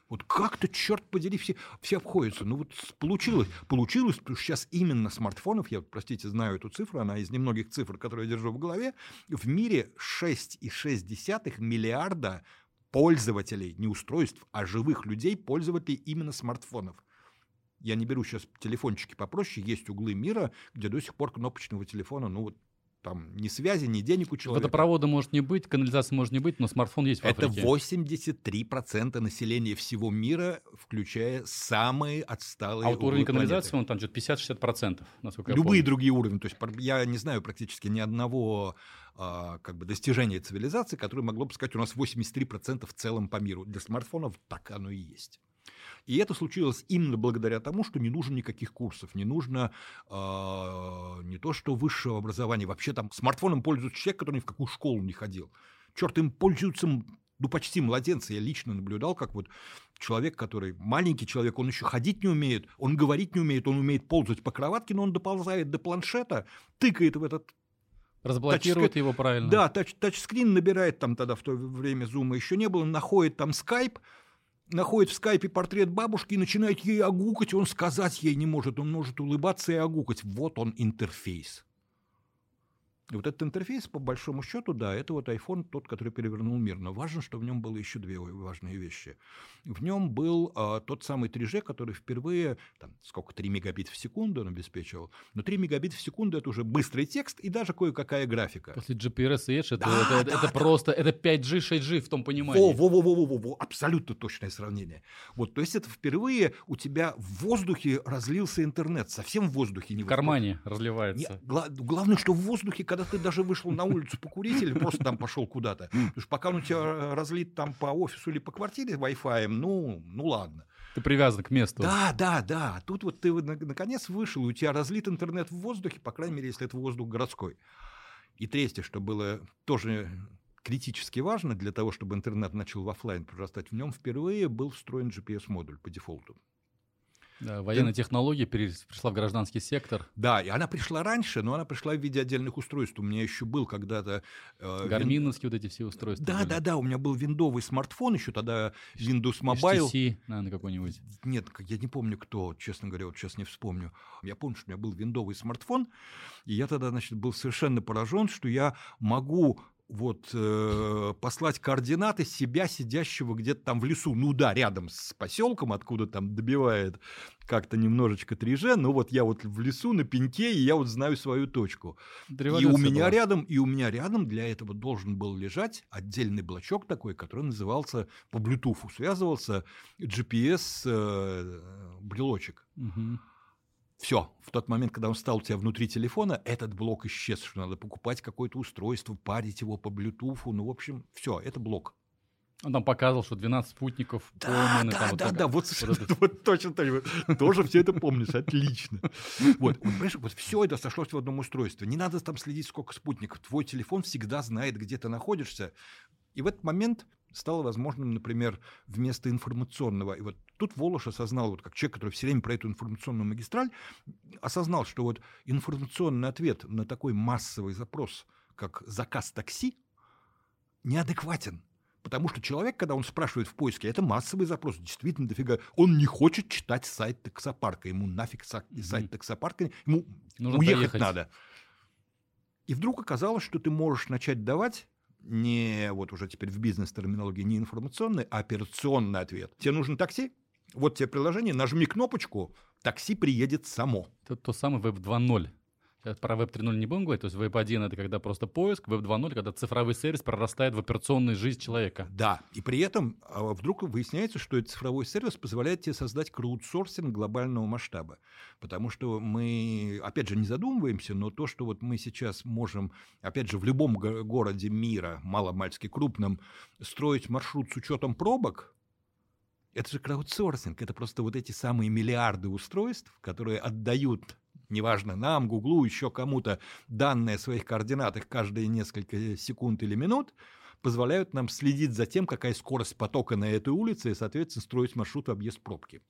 Вот как-то, черт подери, все, все обходятся. Ну вот получилось. Получилось, потому что сейчас именно смартфонов, я, простите, знаю эту цифру, она из немногих цифр, которые я держу в голове, в мире 6,6 миллиарда пользователей, не устройств, а живых людей, пользователей именно смартфонов. Я не беру сейчас телефончики попроще, есть углы мира, где до сих пор кнопочного телефона, ну вот там ни связи, ни денег у человека. Водопровода может не быть, канализации может не быть, но смартфон есть в Это Африке. 83% населения всего мира, включая самые отсталые А вот уровень канализации, планеты. он там что-то 50-60%, насколько Любые другие уровни. То есть я не знаю практически ни одного а, как бы достижения цивилизации, которое могло бы сказать, у нас 83% в целом по миру. Для смартфонов так оно и есть. И это случилось именно благодаря тому, что не нужно никаких курсов, не нужно а, не то что высшего образования, вообще там смартфоном пользуется человек, который ни в какую школу не ходил. Черт, им пользуются ну, почти младенцы. Я лично наблюдал, как вот человек, который маленький человек, он еще ходить не умеет, он говорить не умеет, он умеет ползать по кроватке, но он доползает до планшета, тыкает в этот Разблокирует Тачскрин- его правильно. да, тач, тачскрин набирает там тогда в то время зума еще не было, находит там скайп, находит в скайпе портрет бабушки и начинает ей огукать, он сказать ей не может, он может улыбаться и огукать. Вот он интерфейс. И вот этот интерфейс, по большому счету, да, это вот iPhone, тот, который перевернул мир. Но важно, что в нем было еще две важные вещи. В нем был а, тот самый 3G, который впервые, там, сколько, 3 мегабит в секунду он обеспечивал. Но 3 мегабит в секунду это уже быстрый текст и даже кое-какая графика. После GPRS и Edge это, Да, это, да, это да. просто, это 5G, 6G в том понимании. Во, во, во, во, во, во, во, абсолютно точное сравнение. Вот, то есть это впервые у тебя в воздухе разлился интернет, совсем в воздухе не В кармане разливается. Не, гла- главное, что в воздухе, когда ты даже вышел на улицу покурить или просто там пошел куда-то, потому что пока он у тебя разлит там по офису или по квартире Wi-Fi, ну, ну ладно. Ты привязан к месту. Да, да, да. Тут вот ты на- наконец вышел, и у тебя разлит интернет в воздухе, по крайней мере, если это воздух городской. И третье, что было тоже критически важно для того, чтобы интернет начал в офлайн прорастать, в нем впервые был встроен GPS-модуль по дефолту. Да, военная технология перес- пришла в гражданский сектор. Да, и она пришла раньше, но она пришла в виде отдельных устройств. У меня еще был когда-то... э, вин- Гарминовские вот эти все устройства. Да, были. да, да, у меня был виндовый смартфон еще тогда, Windows Mobile. HTC, наверное, какой-нибудь. Нет, я не помню, кто, честно говоря, вот сейчас не вспомню. Я помню, что у меня был виндовый смартфон, и я тогда, значит, был совершенно поражен, что я могу вот э, послать координаты себя, сидящего где-то там в лесу, ну да, рядом с поселком, откуда там добивает как-то немножечко 3G, но вот я вот в лесу на пеньке, и я вот знаю свою точку. И у меня была. рядом, и у меня рядом для этого должен был лежать отдельный блочок такой, который назывался по Bluetooth связывался GPS э, брелочек. Мгм. Все, в тот момент, когда он стал у тебя внутри телефона, этот блок исчез, что надо покупать какое-то устройство, парить его по Bluetooth, ну, в общем, все, это блок. Он там показывал, что 12 спутников Да, пойманы, да, там да, да, вот, вот это- вот точно же. Тоже все это помнишь, отлично. Вот, вот, понимаешь, вот все это сошлось в одном устройстве. Не надо там следить, сколько спутников. Твой телефон всегда знает, где ты находишься. И в этот момент стало возможным, например, вместо информационного, и вот тут Волош осознал, вот как человек, который все время про эту информационную магистраль, осознал, что вот информационный ответ на такой массовый запрос, как заказ такси, неадекватен. Потому что человек, когда он спрашивает в поиске, это массовый запрос, действительно дофига. Он не хочет читать сайт таксопарка, ему нафиг сайт таксопарка, ему Нужно уехать доехать. надо. И вдруг оказалось, что ты можешь начать давать не вот уже теперь в бизнес-терминологии не информационный, а операционный ответ. Тебе нужно такси? Вот тебе приложение, нажми кнопочку, такси приедет само. Это то самое Web 2.0. Сейчас про Web 3.0 не будем говорить, то есть Web 1 это когда просто поиск, Web 2.0 когда цифровой сервис прорастает в операционную жизнь человека. Да, и при этом а, вдруг выясняется, что этот цифровой сервис позволяет тебе создать краудсорсинг глобального масштаба. Потому что мы, опять же, не задумываемся, но то, что вот мы сейчас можем, опять же, в любом городе мира, маломальски крупном, строить маршрут с учетом пробок, это же краудсорсинг, это просто вот эти самые миллиарды устройств, которые отдают неважно, нам, Гуглу, еще кому-то данные о своих координатах каждые несколько секунд или минут, позволяют нам следить за тем, какая скорость потока на этой улице и, соответственно, строить маршрут в объезд пробки.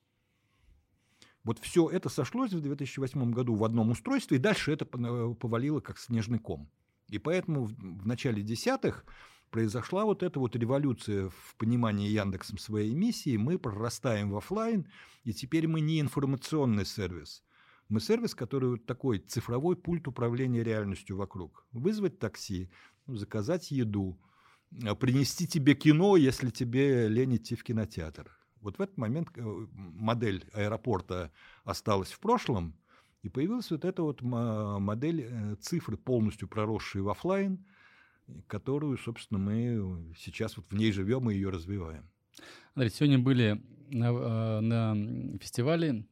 Вот все это сошлось в 2008 году в одном устройстве, и дальше это повалило как снежный ком. И поэтому в начале десятых произошла вот эта вот революция в понимании Яндексом своей миссии. Мы прорастаем в офлайн, и теперь мы не информационный сервис – мы сервис, который вот такой цифровой пульт управления реальностью вокруг. Вызвать такси, ну, заказать еду, а, принести тебе кино, если тебе лень идти в кинотеатр. Вот в этот момент э, модель аэропорта осталась в прошлом, и появилась вот эта вот модель э, цифры, полностью проросшие в офлайн, которую, собственно, мы сейчас вот в ней живем и ее развиваем. Андрей, сегодня были на, э, на фестивале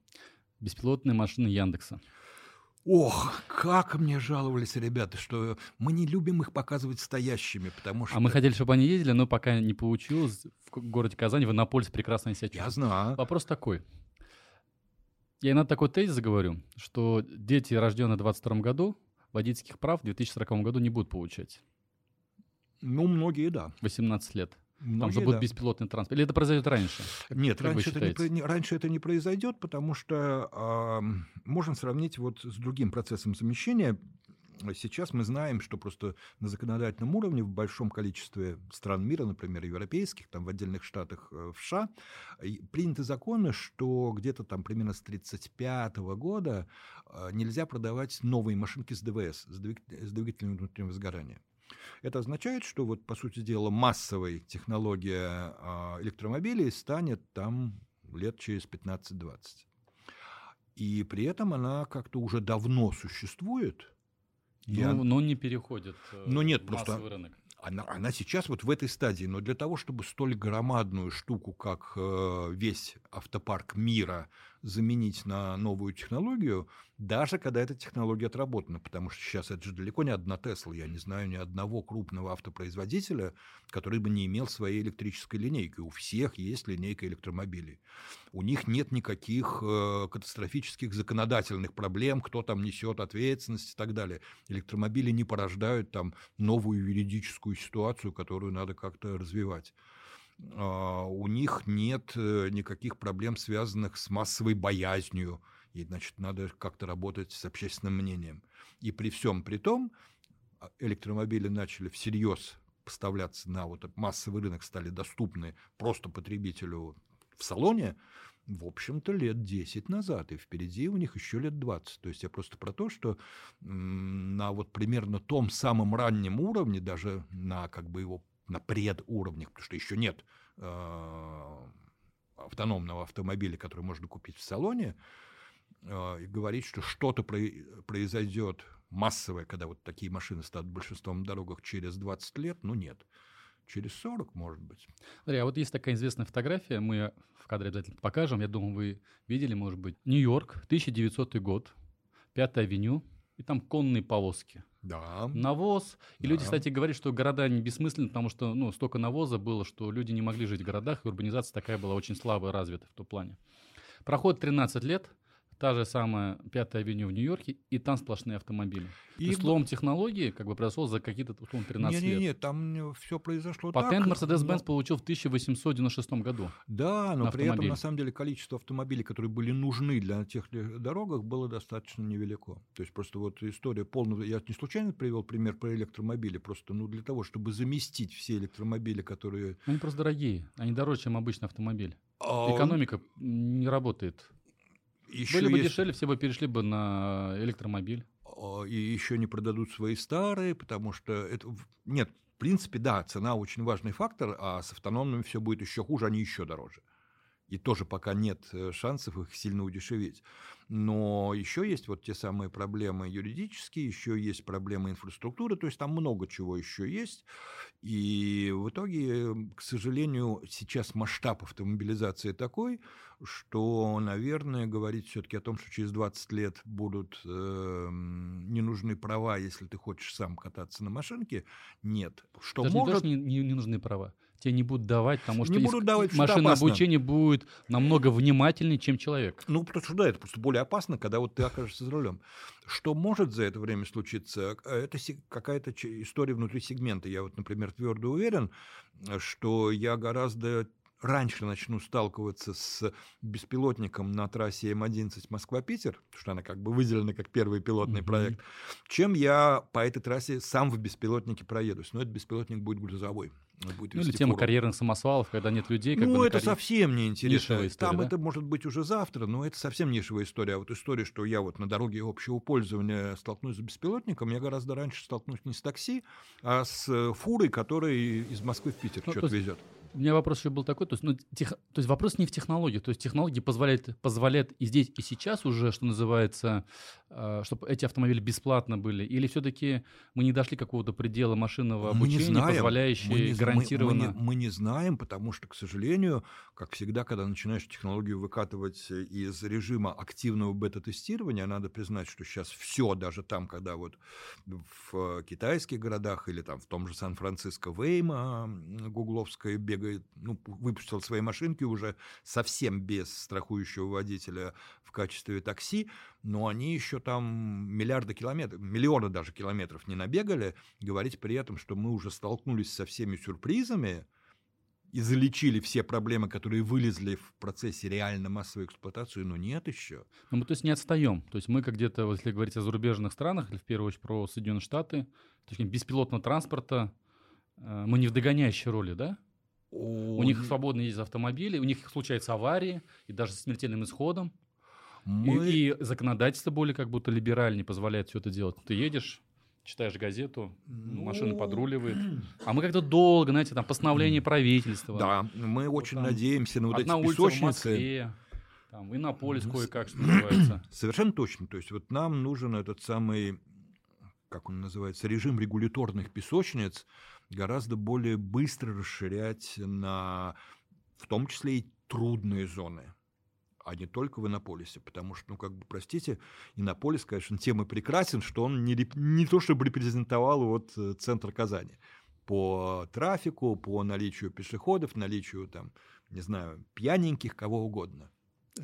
беспилотные машины Яндекса. Ох, как мне жаловались ребята, что мы не любим их показывать стоящими, потому что... А мы хотели, чтобы они ездили, но пока не получилось. В городе Казани, в Иннополисе прекрасно себя чувствуют. Я знаю. Вопрос такой. Я иногда такой тезис говорю, что дети, рожденные в 22 году, водительских прав в 2040 году не будут получать. Ну, многие, да. 18 лет. Там же будет да. беспилотный транспорт. Или это произойдет раньше? Нет, раньше это, не, раньше это не произойдет, потому что э, можно сравнить вот с другим процессом замещения. Сейчас мы знаем, что просто на законодательном уровне в большом количестве стран мира, например, европейских, там в отдельных штатах э, в США, приняты законы, что где-то там примерно с 1935 года э, нельзя продавать новые машинки с ДВС, с двигателем внутреннего сгорания. Это означает, что вот, по сути дела, массовой технология а, электромобилей станет там лет через 15-20. И при этом она как-то уже давно существует. Ну, я... но не переходит э, но нет, просто рынок. Она, она сейчас вот в этой стадии, но для того, чтобы столь громадную штуку, как э, весь автопарк мира, заменить на новую технологию, даже когда эта технология отработана, потому что сейчас это же далеко не одна Тесла, я не знаю ни одного крупного автопроизводителя, который бы не имел своей электрической линейки. У всех есть линейка электромобилей. У них нет никаких э, катастрофических законодательных проблем, кто там несет ответственность и так далее. Электромобили не порождают там новую юридическую ситуацию, которую надо как-то развивать. А, у них нет э, никаких проблем, связанных с массовой боязнью, и, значит, надо как-то работать с общественным мнением. И при всем при том, а, электромобили начали всерьез поставляться на вот массовый рынок, стали доступны просто потребителю в салоне, в общем-то, лет 10 назад, и впереди у них еще лет 20. То есть я просто про то, что на вот примерно том самом раннем уровне, даже на как бы его на предуровнях, потому что еще нет э, автономного автомобиля, который можно купить в салоне, э, и говорить, что что-то произойдет массовое, когда вот такие машины станут большинством дорогах через 20 лет, ну нет. Через 40, может быть. Смотри, а вот есть такая известная фотография, мы в кадре обязательно покажем, я думаю, вы видели, может быть. Нью-Йорк, 1900 год, Пятая авеню, и там конные повозки. Да. Навоз. И да. люди, кстати, говорят, что города не бессмысленны, потому что ну, столько навоза было, что люди не могли жить в городах, и урбанизация такая была очень слабо развита в том плане. Проходит 13 лет, та же самая Пятая авеню в Нью-Йорке, и там сплошные автомобили. И слом технологии как бы произошел за какие-то, условно, 13 не, лет. Нет, там все произошло Патент Mercedes-Benz но... получил в 1896 году. Да, но при этом, на самом деле, количество автомобилей, которые были нужны для тех дорогах, было достаточно невелико. То есть просто вот история полного... Я не случайно привел пример про электромобили, просто ну, для того, чтобы заместить все электромобили, которые... Они просто дорогие, они дороже, чем обычный автомобиль. А... Экономика не работает. Еще Были бы есть... дешевле, все бы перешли бы на электромобиль. И еще не продадут свои старые, потому что это... Нет, в принципе, да, цена очень важный фактор, а с автономными все будет еще хуже, они еще дороже. И тоже пока нет э, шансов их сильно удешевить. Но еще есть вот те самые проблемы юридические, еще есть проблемы инфраструктуры, то есть там много чего еще есть. И в итоге, к сожалению, сейчас масштаб автомобилизации такой, что, наверное, говорить все-таки о том, что через 20 лет будут э, не нужны права, если ты хочешь сам кататься на машинке, нет. Что Даже может... не, не, не нужны права тебе не будут давать, потому что не будут давать, машинное обучение будет намного внимательнее, чем человек. Ну, потому что да, это просто более опасно, когда вот ты окажешься за рулем. Что может за это время случиться? Это какая-то история внутри сегмента. Я вот, например, твердо уверен, что я гораздо раньше начну сталкиваться с беспилотником на трассе М11 Москва-Питер, потому что она как бы выделена как первый пилотный mm-hmm. проект, чем я по этой трассе сам в беспилотнике проедусь. Но этот беспилотник будет грузовой. Будет ну, или тема форум. карьерных самосвалов, когда нет людей. Как ну, бы, это карьер... совсем не интересно. История, Там да? это может быть уже завтра, но это совсем нишевая история. А вот история, что я вот на дороге общего пользования столкнусь с беспилотником, я гораздо раньше столкнусь не с такси, а с э, фурой, которая из Москвы в Питер ну, что-то везет. У меня вопрос еще был такой, то есть, ну, тех, то есть вопрос не в технологии, то есть технологии позволяют, позволяют и здесь, и сейчас уже, что называется, э, чтобы эти автомобили бесплатно были, или все-таки мы не дошли какого-то предела машинного обучения, мы не знаем, позволяющего мы не, гарантированно... Мы, мы, не, мы не знаем, потому что, к сожалению, как всегда, когда начинаешь технологию выкатывать из режима активного бета-тестирования, надо признать, что сейчас все, даже там, когда вот в китайских городах или там в том же Сан-Франциско Вейма гугловская бег бегает, ну, выпустил свои машинки уже совсем без страхующего водителя в качестве такси, но они еще там миллиарды километров, миллионы даже километров не набегали. Говорить при этом, что мы уже столкнулись со всеми сюрпризами, и залечили все проблемы, которые вылезли в процессе реально массовой эксплуатации, но нет еще. Ну, мы, то есть, не отстаем. То есть мы, как где-то, если говорить о зарубежных странах, или в первую очередь про Соединенные Штаты, то есть беспилотного транспорта, э, мы не в догоняющей роли, да? У них свободно ездят автомобили, у них случаются аварии, и даже с смертельным исходом. Мы... И, и законодательство более как будто либеральнее позволяет все это делать. Ты едешь, читаешь газету, ну... машина подруливает. А мы как-то долго, знаете, там постановление правительства. Да, мы вот очень там, надеемся на вот эти песочницы. Москве, там, Иннополис кое-как, что называется. Совершенно точно. То есть вот нам нужен этот самый, как он называется, режим регуляторных песочниц, гораздо более быстро расширять на, в том числе и трудные зоны а не только в Иннополисе, потому что, ну, как бы, простите, Иннополис, конечно, тем и прекрасен, что он не, не то чтобы репрезентовал вот э, центр Казани по трафику, по наличию пешеходов, наличию, там, не знаю, пьяненьких, кого угодно.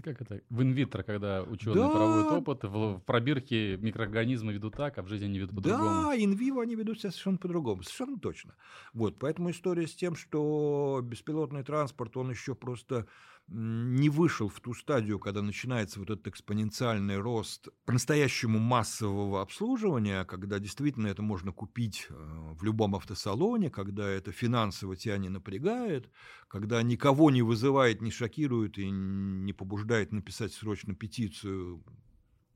Как это? В инвитро, когда ученые да. проводят опыт, в, в пробирке микроорганизмы ведут так, а в жизни они ведут по-другому. Да, инвиво они ведут себя совершенно по-другому, совершенно точно. Вот, поэтому история с тем, что беспилотный транспорт, он еще просто не вышел в ту стадию, когда начинается вот этот экспоненциальный рост по-настоящему массового обслуживания, когда действительно это можно купить э, в любом автосалоне, когда это финансово тебя не напрягает, когда никого не вызывает, не шокирует и не побуждает написать срочно петицию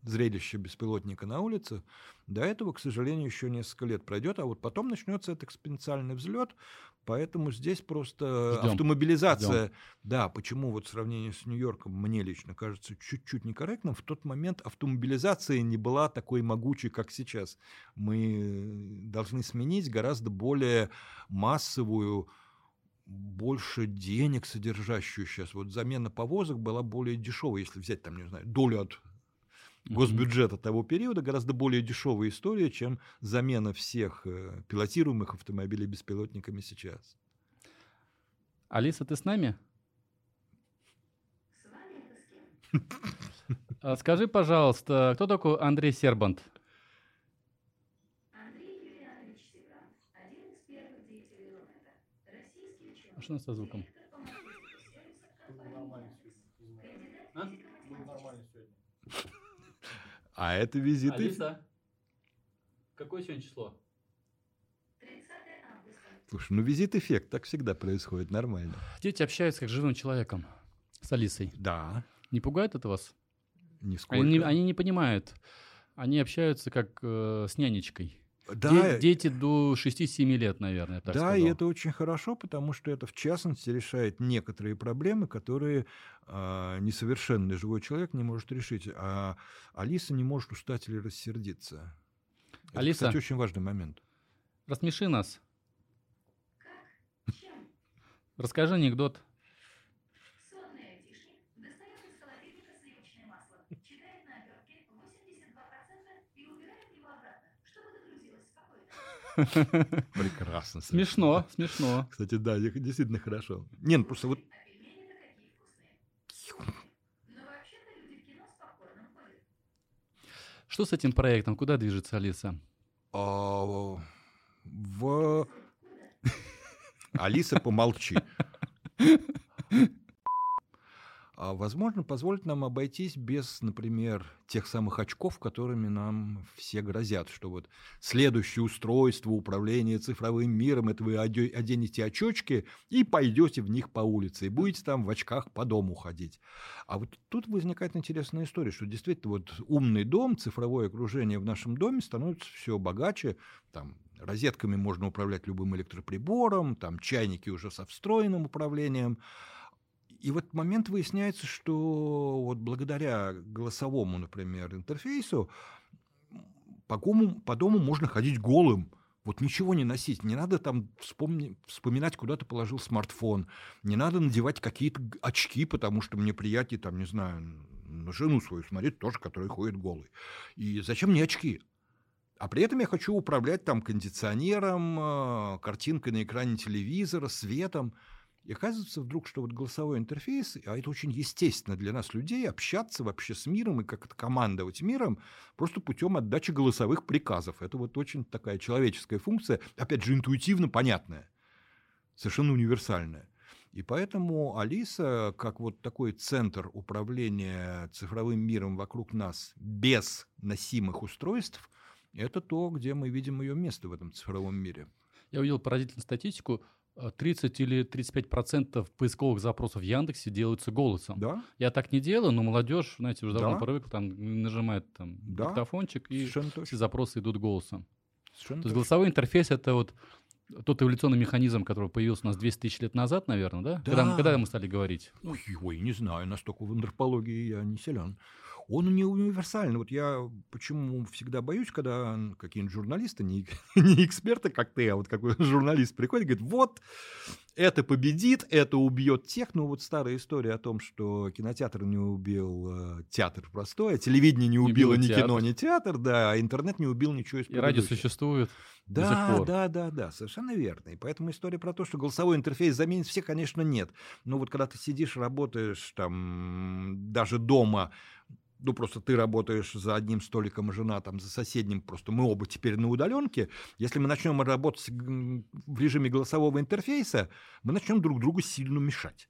зрелище беспилотника на улице, до этого, к сожалению, еще несколько лет пройдет, а вот потом начнется этот экспоненциальный взлет, поэтому здесь просто Ждем. автомобилизация, Ждем. да, почему вот в сравнении с Нью-Йорком мне лично кажется чуть-чуть некорректным, в тот момент автомобилизация не была такой могучей, как сейчас. Мы должны сменить гораздо более массовую больше денег содержащую сейчас. Вот замена повозок была более дешевой, если взять там, не знаю, долю от госбюджета того периода гораздо более дешевая история, чем замена всех э, пилотируемых автомобилей беспилотниками сейчас. Алиса, ты с нами? А скажи, пожалуйста, кто такой Андрей Сербант? А что у нас со звуком? А? А это визиты... Алиса, какое сегодня число? Слушай, ну визит-эффект, так всегда происходит, нормально. Дети общаются как с живым человеком, с Алисой. Да. Не пугает это вас? Нисколько. Они, они не понимают. Они общаются как э, с нянечкой. Да, Де- дети до 6-7 лет, наверное, так да, сказал. и это очень хорошо, потому что это в частности решает некоторые проблемы, которые а, несовершенный живой человек не может решить. А Алиса не может устать или рассердиться. Это, Алиса? кстати, очень важный момент. Рассмеши нас. Расскажи анекдот. Прекрасно. Смешно, смешно. Кстати, да, де- действительно хорошо. Не, ну просто вот. Что с этим проектом? Куда движется Алиса? а, в... Алиса, помолчи. А, Возможно, позволит нам обойтись без, например, тех самых очков, которыми нам все грозят, что вот следующее устройство управления цифровым миром, это вы оде- оденете очочки и пойдете в них по улице, и будете там в очках по дому ходить. А вот тут возникает интересная история, что действительно вот умный дом, цифровое окружение в нашем доме становится все богаче, там розетками можно управлять любым электроприбором, там чайники уже со встроенным управлением. И в этот момент выясняется, что вот благодаря голосовому, например, интерфейсу по дому, по дому можно ходить голым. Вот ничего не носить, не надо там вспомни- вспоминать, куда ты положил смартфон, не надо надевать какие-то очки, потому что мне приятнее, там, не знаю, на жену свою смотреть, тоже, которая ходит голой. И зачем мне очки? А при этом я хочу управлять там кондиционером, э, картинкой на экране телевизора, светом. И оказывается вдруг, что вот голосовой интерфейс, а это очень естественно для нас, людей, общаться вообще с миром и как-то командовать миром просто путем отдачи голосовых приказов. Это вот очень такая человеческая функция, опять же, интуитивно понятная, совершенно универсальная. И поэтому Алиса, как вот такой центр управления цифровым миром вокруг нас без носимых устройств, это то, где мы видим ее место в этом цифровом мире. Я увидел поразительную статистику. Э, 30 или 35 процентов поисковых запросов в Яндексе делаются голосом. Да? Я так не делаю, но молодежь, знаете, уже давно Да. привыкла, там нажимает там Да. диктофончик, и Совершенно все точно. запросы идут голосом. Совершенно То есть точно. голосовой интерфейс это вот тот эволюционный механизм, который появился у нас 200 тысяч лет назад, наверное, да? Когда, Да. когда мы стали говорить? Ой, ой, не знаю, настолько в антропологии я не силен. Он не универсальный. Вот я почему всегда боюсь, когда какие-нибудь журналисты, не, не эксперты, как ты, а вот какой журналист приходит и говорит, вот, это победит, это убьет тех. Ну, вот старая история о том, что кинотеатр не убил э, театр простой, а телевидение не убило ни театр. кино, ни театр, да, а интернет не убил ничего из И радио существует Да, да, да, да, совершенно верно. И поэтому история про то, что голосовой интерфейс заменит все, конечно, нет. Но вот когда ты сидишь, работаешь там даже дома, ну просто ты работаешь за одним столиком, жена там за соседним, просто мы оба теперь на удаленке. Если мы начнем работать в режиме голосового интерфейса, мы начнем друг другу сильно мешать.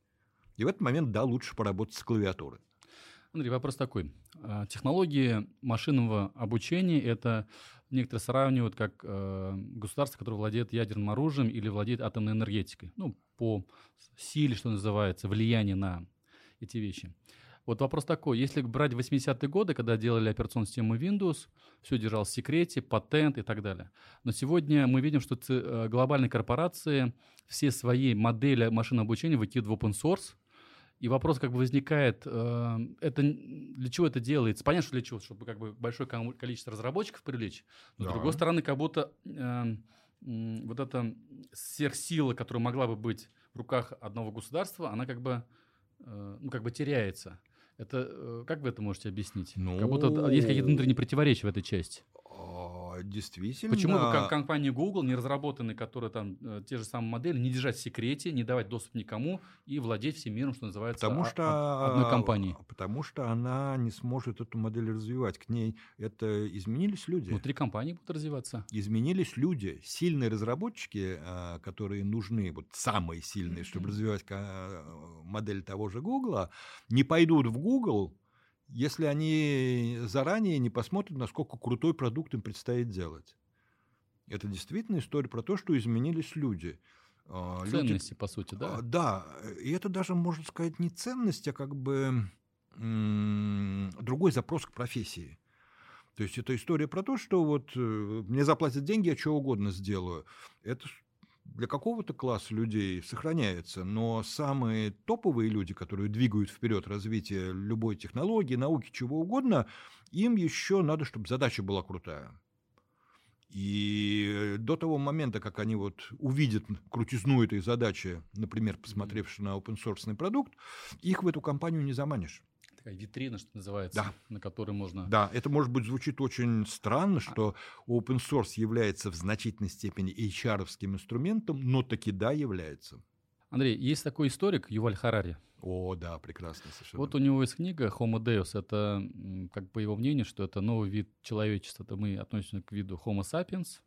И в этот момент, да, лучше поработать с клавиатурой. Андрей, вопрос такой. А, Технологии машинного обучения это некоторые сравнивают как э, государство, которое владеет ядерным оружием или владеет атомной энергетикой. Ну, по силе, что называется, влияние на эти вещи. Вот вопрос такой. Если брать 80-е годы, когда делали операционную систему Windows, все держалось в секрете, патент и так далее. Но сегодня мы видим, что э, глобальные корпорации все свои модели машинного обучения выкидывают в open source, и вопрос как бы возникает, э, это для чего это делается? Понятно, что для чего, чтобы как бы большое количество разработчиков привлечь. Но Да. с другой стороны, как будто э, м, вот эта сверхсила, которая могла бы быть в руках одного государства, она как бы, э, ну, как бы теряется. Это э, как вы это можете объяснить? Как будто Ну. есть какие-то внутренние противоречия в этой части. А, Действительно. Почему бы ком- компания Google не разработаны, которые там э, те же самые модели, не держать в секрете, не давать доступ никому и владеть всем миром, что называется, Потому о- что, от одной компании? а, Потому что она не сможет эту модель развивать. К ней это изменились люди. Внутри компании будут развиваться. Изменились люди. Сильные разработчики, а, которые нужны, вот самые сильные, чтобы развивать ка- модель того же Гугла, не пойдут в Google, если они заранее не посмотрят, насколько крутой продукт им предстоит делать. Это действительно история про то, что изменились люди. А, люди- Ценности, по сути, да? а, Да, и это даже, можно сказать, не ценность, а как бы другой запрос к профессии. То есть это история про то, что вот э, мне заплатят деньги, я что угодно сделаю. Это для какого-то класса людей сохраняется, но самые топовые люди, которые двигают вперед развитие любой технологии, науки, чего угодно, им еще надо, чтобы задача была крутая. И до того момента, как они вот увидят крутизну этой задачи, например, посмотревши на open source продукт, их в эту компанию не заманишь. Такая витрина, что называется, Да. на которой можно... Да, это, может быть, звучит очень странно, что open source является в значительной степени HR-овским инструментом, но таки да, является. Андрей, есть такой историк Юваль Харари. О, да, прекрасно совершенно. Вот у него есть книга Homo Deus. Это, как по его мнению, что это новый вид человечества. Это мы относимся к виду Homo sapiens.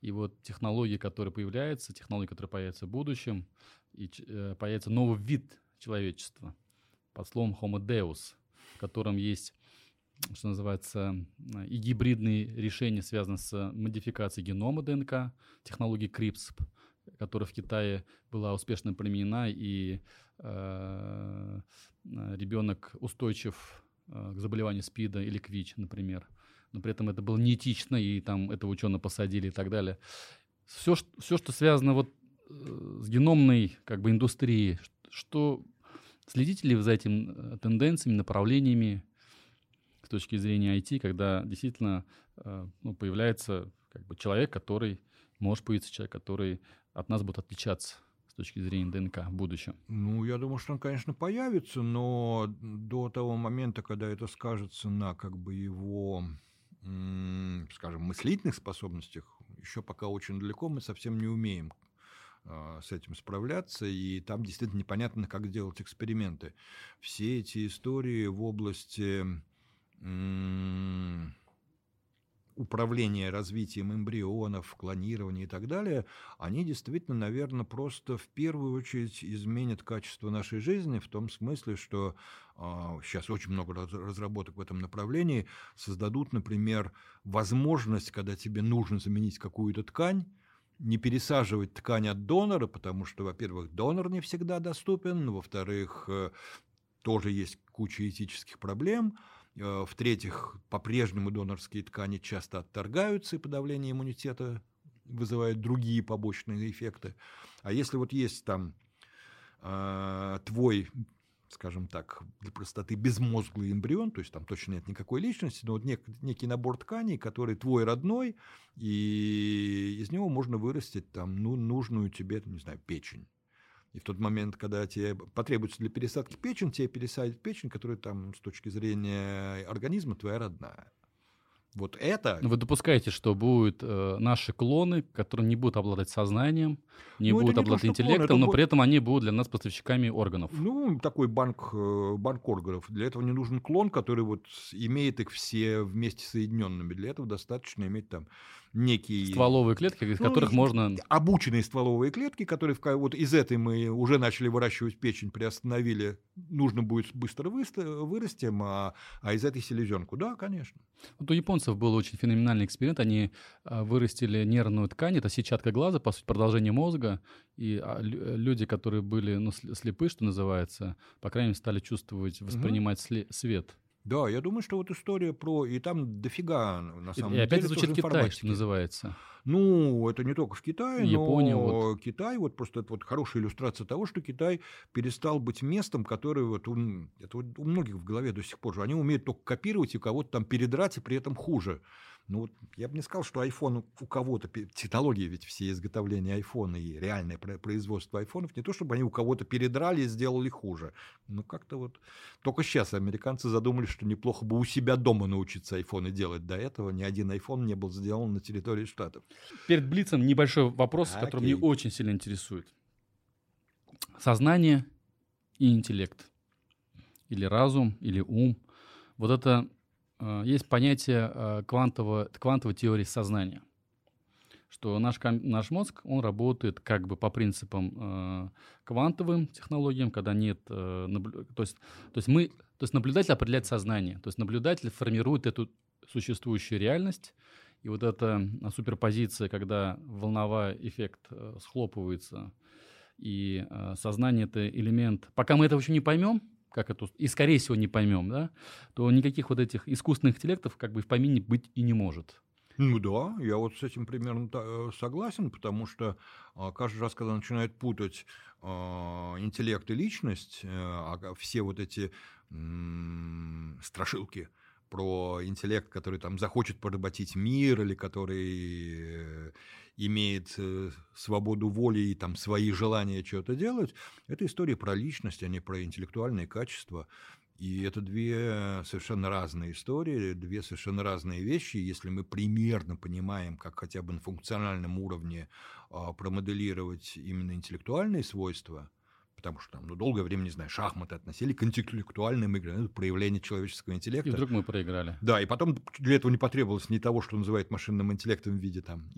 И вот технологии, которые появляются, технологии, которые появятся в будущем, и э, появится новый вид человечества под словом Homo Deus, в котором есть, что называется, и гибридные решения, связанные с модификацией генома ДНК, технологии CRISPR, которая в Китае была успешно применена, и э, ребенок устойчив э, к заболеванию СПИДа или к ВИЧ, например. Но при этом это было неэтично, и там этого ученого посадили и так далее. Все, все что связано вот э, с геномной как бы индустрией, что следите ли вы за этими э, тенденциями, направлениями с точки зрения IT, когда действительно э, ну, появляется как бы человек, который может появиться человек, который от нас будет отличаться с точки зрения ДНК в будущем. Ну, я думаю, что он, конечно, появится, но до того момента, когда это скажется на как бы его, скажем, мыслительных способностях, еще пока очень далеко, мы совсем не умеем с этим справляться, и там действительно непонятно, как делать эксперименты. Все эти истории в области управления развитием эмбрионов, клонирования и так далее, они действительно, наверное, просто в первую очередь изменят качество нашей жизни в том смысле, что а, сейчас очень много раз- разработок в этом направлении создадут, например, возможность, когда тебе нужно заменить какую-то ткань, не пересаживать ткань от донора, потому что, во-первых, донор не всегда доступен, во-вторых, э, тоже есть куча этических проблем, Э, в-третьих, по-прежнему донорские ткани часто отторгаются, и подавление иммунитета вызывает другие побочные эффекты. А если вот есть там э, твой, скажем так, для простоты безмозглый эмбрион, то есть там точно нет никакой личности, но вот нек- некий набор тканей, который твой родной, и из него можно вырастить там ну, нужную тебе, не знаю, печень. И в тот момент, когда тебе потребуется для пересадки печень, тебе пересадят печень, которая там с точки зрения организма твоя родная. Вот это... Вы допускаете, что будут э, наши клоны, которые не будут обладать сознанием, не Ну, будут не то, обладать клон, интеллектом, это но бу- при этом они будут для нас поставщиками органов. Ну, такой банк, э, банк органов. Для этого не нужен клон, который вот имеет их все вместе соединенными. Для этого достаточно иметь там некий... Стволовые клетки, из Ну, которых можно... обученные стволовые клетки, которые в, вот из этой мы уже начали выращивать печень, приостановили, нужно будет быстро вырастем, а, а из этой селезенку, да, конечно. Вот у японцев был очень феноменальный эксперимент. Они а, вырастили нервную ткань, это сетчатка глаза, по сути, продолжение мозга. И а, э, люди, которые были ну, слепы, что называется, по крайней мере, стали чувствовать, воспринимать сле- свет. Да, я думаю, что вот история про... И там дофига, на И, самом и деле, опять тоже звучит Китай, что называется. Ну, это не только в Китае, Япония, но вот. Китай, вот просто это вот хорошая иллюстрация того, что Китай перестал быть местом, которое вот у, это вот у многих в голове до сих пор же. Они умеют только копировать и кого-то там передрать, и при этом хуже. Ну, вот я бы не сказал, что iPhone у кого-то, технологии ведь все изготовления айфона и реальное про- производство айфонов, не то чтобы они у кого-то передрали и сделали хуже. Ну, как-то вот только сейчас американцы задумались, что неплохо бы у себя дома научиться айфоны делать. До этого ни один iPhone не был сделан на территории Штатов. Перед Блицем небольшой вопрос, который мне Окей. очень сильно интересует. Сознание и интеллект. Или разум, или ум. Вот это есть понятие э, квантового, квантовой теории сознания. Что наш, наш мозг, он работает как бы по принципам э, квантовым технологиям, когда нет... э, то, есть, то, есть мы, то есть наблюдатель определяет сознание. То есть наблюдатель формирует эту существующую реальность, и вот эта суперпозиция, когда волновой эффект э, схлопывается, и э, сознание это элемент. Пока мы этого еще не поймем, как это, и скорее всего не поймем, да, то никаких вот этих искусственных интеллектов как бы в помине быть и не может. Ну да, я вот с этим примерно э, согласен, потому что а, каждый раз, когда начинают путать а, интеллект и личность, э, а все вот эти страшилки про интеллект, который там захочет поработить мир или который э, имеет свободу воли и там свои желания что-то делать, это история про личность, а не про интеллектуальные качества. И это две совершенно разные истории, две совершенно разные вещи. Если мы примерно понимаем, как хотя бы на функциональном уровне а, промоделировать именно интеллектуальные свойства, потому что там, ну, долгое время, не знаю, шахматы относили к интеллектуальным играм, ну, проявление человеческого интеллекта. И вдруг мы проиграли. Да, и потом для этого не потребовалось ни того, что называют машинным интеллектом в виде там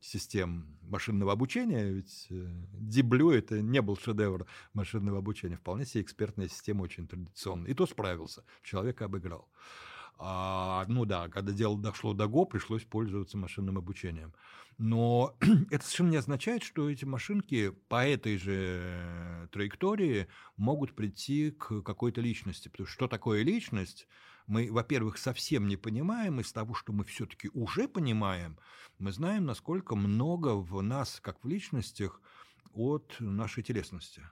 систем машинного обучения, ведь Диблю э, это не был шедевр машинного обучения, вполне себе экспертная система очень традиционная. И то справился, человека обыграл. А, ну да, когда дело дошло до ГО, пришлось пользоваться машинным обучением. Но это совершенно не означает, что эти машинки по этой же траектории могут прийти к какой-то личности. Потому что что такое личность? мы, во-первых, совсем не понимаем, из того, что мы все-таки уже понимаем, мы знаем, насколько много в нас, как в личностях, от нашей телесности,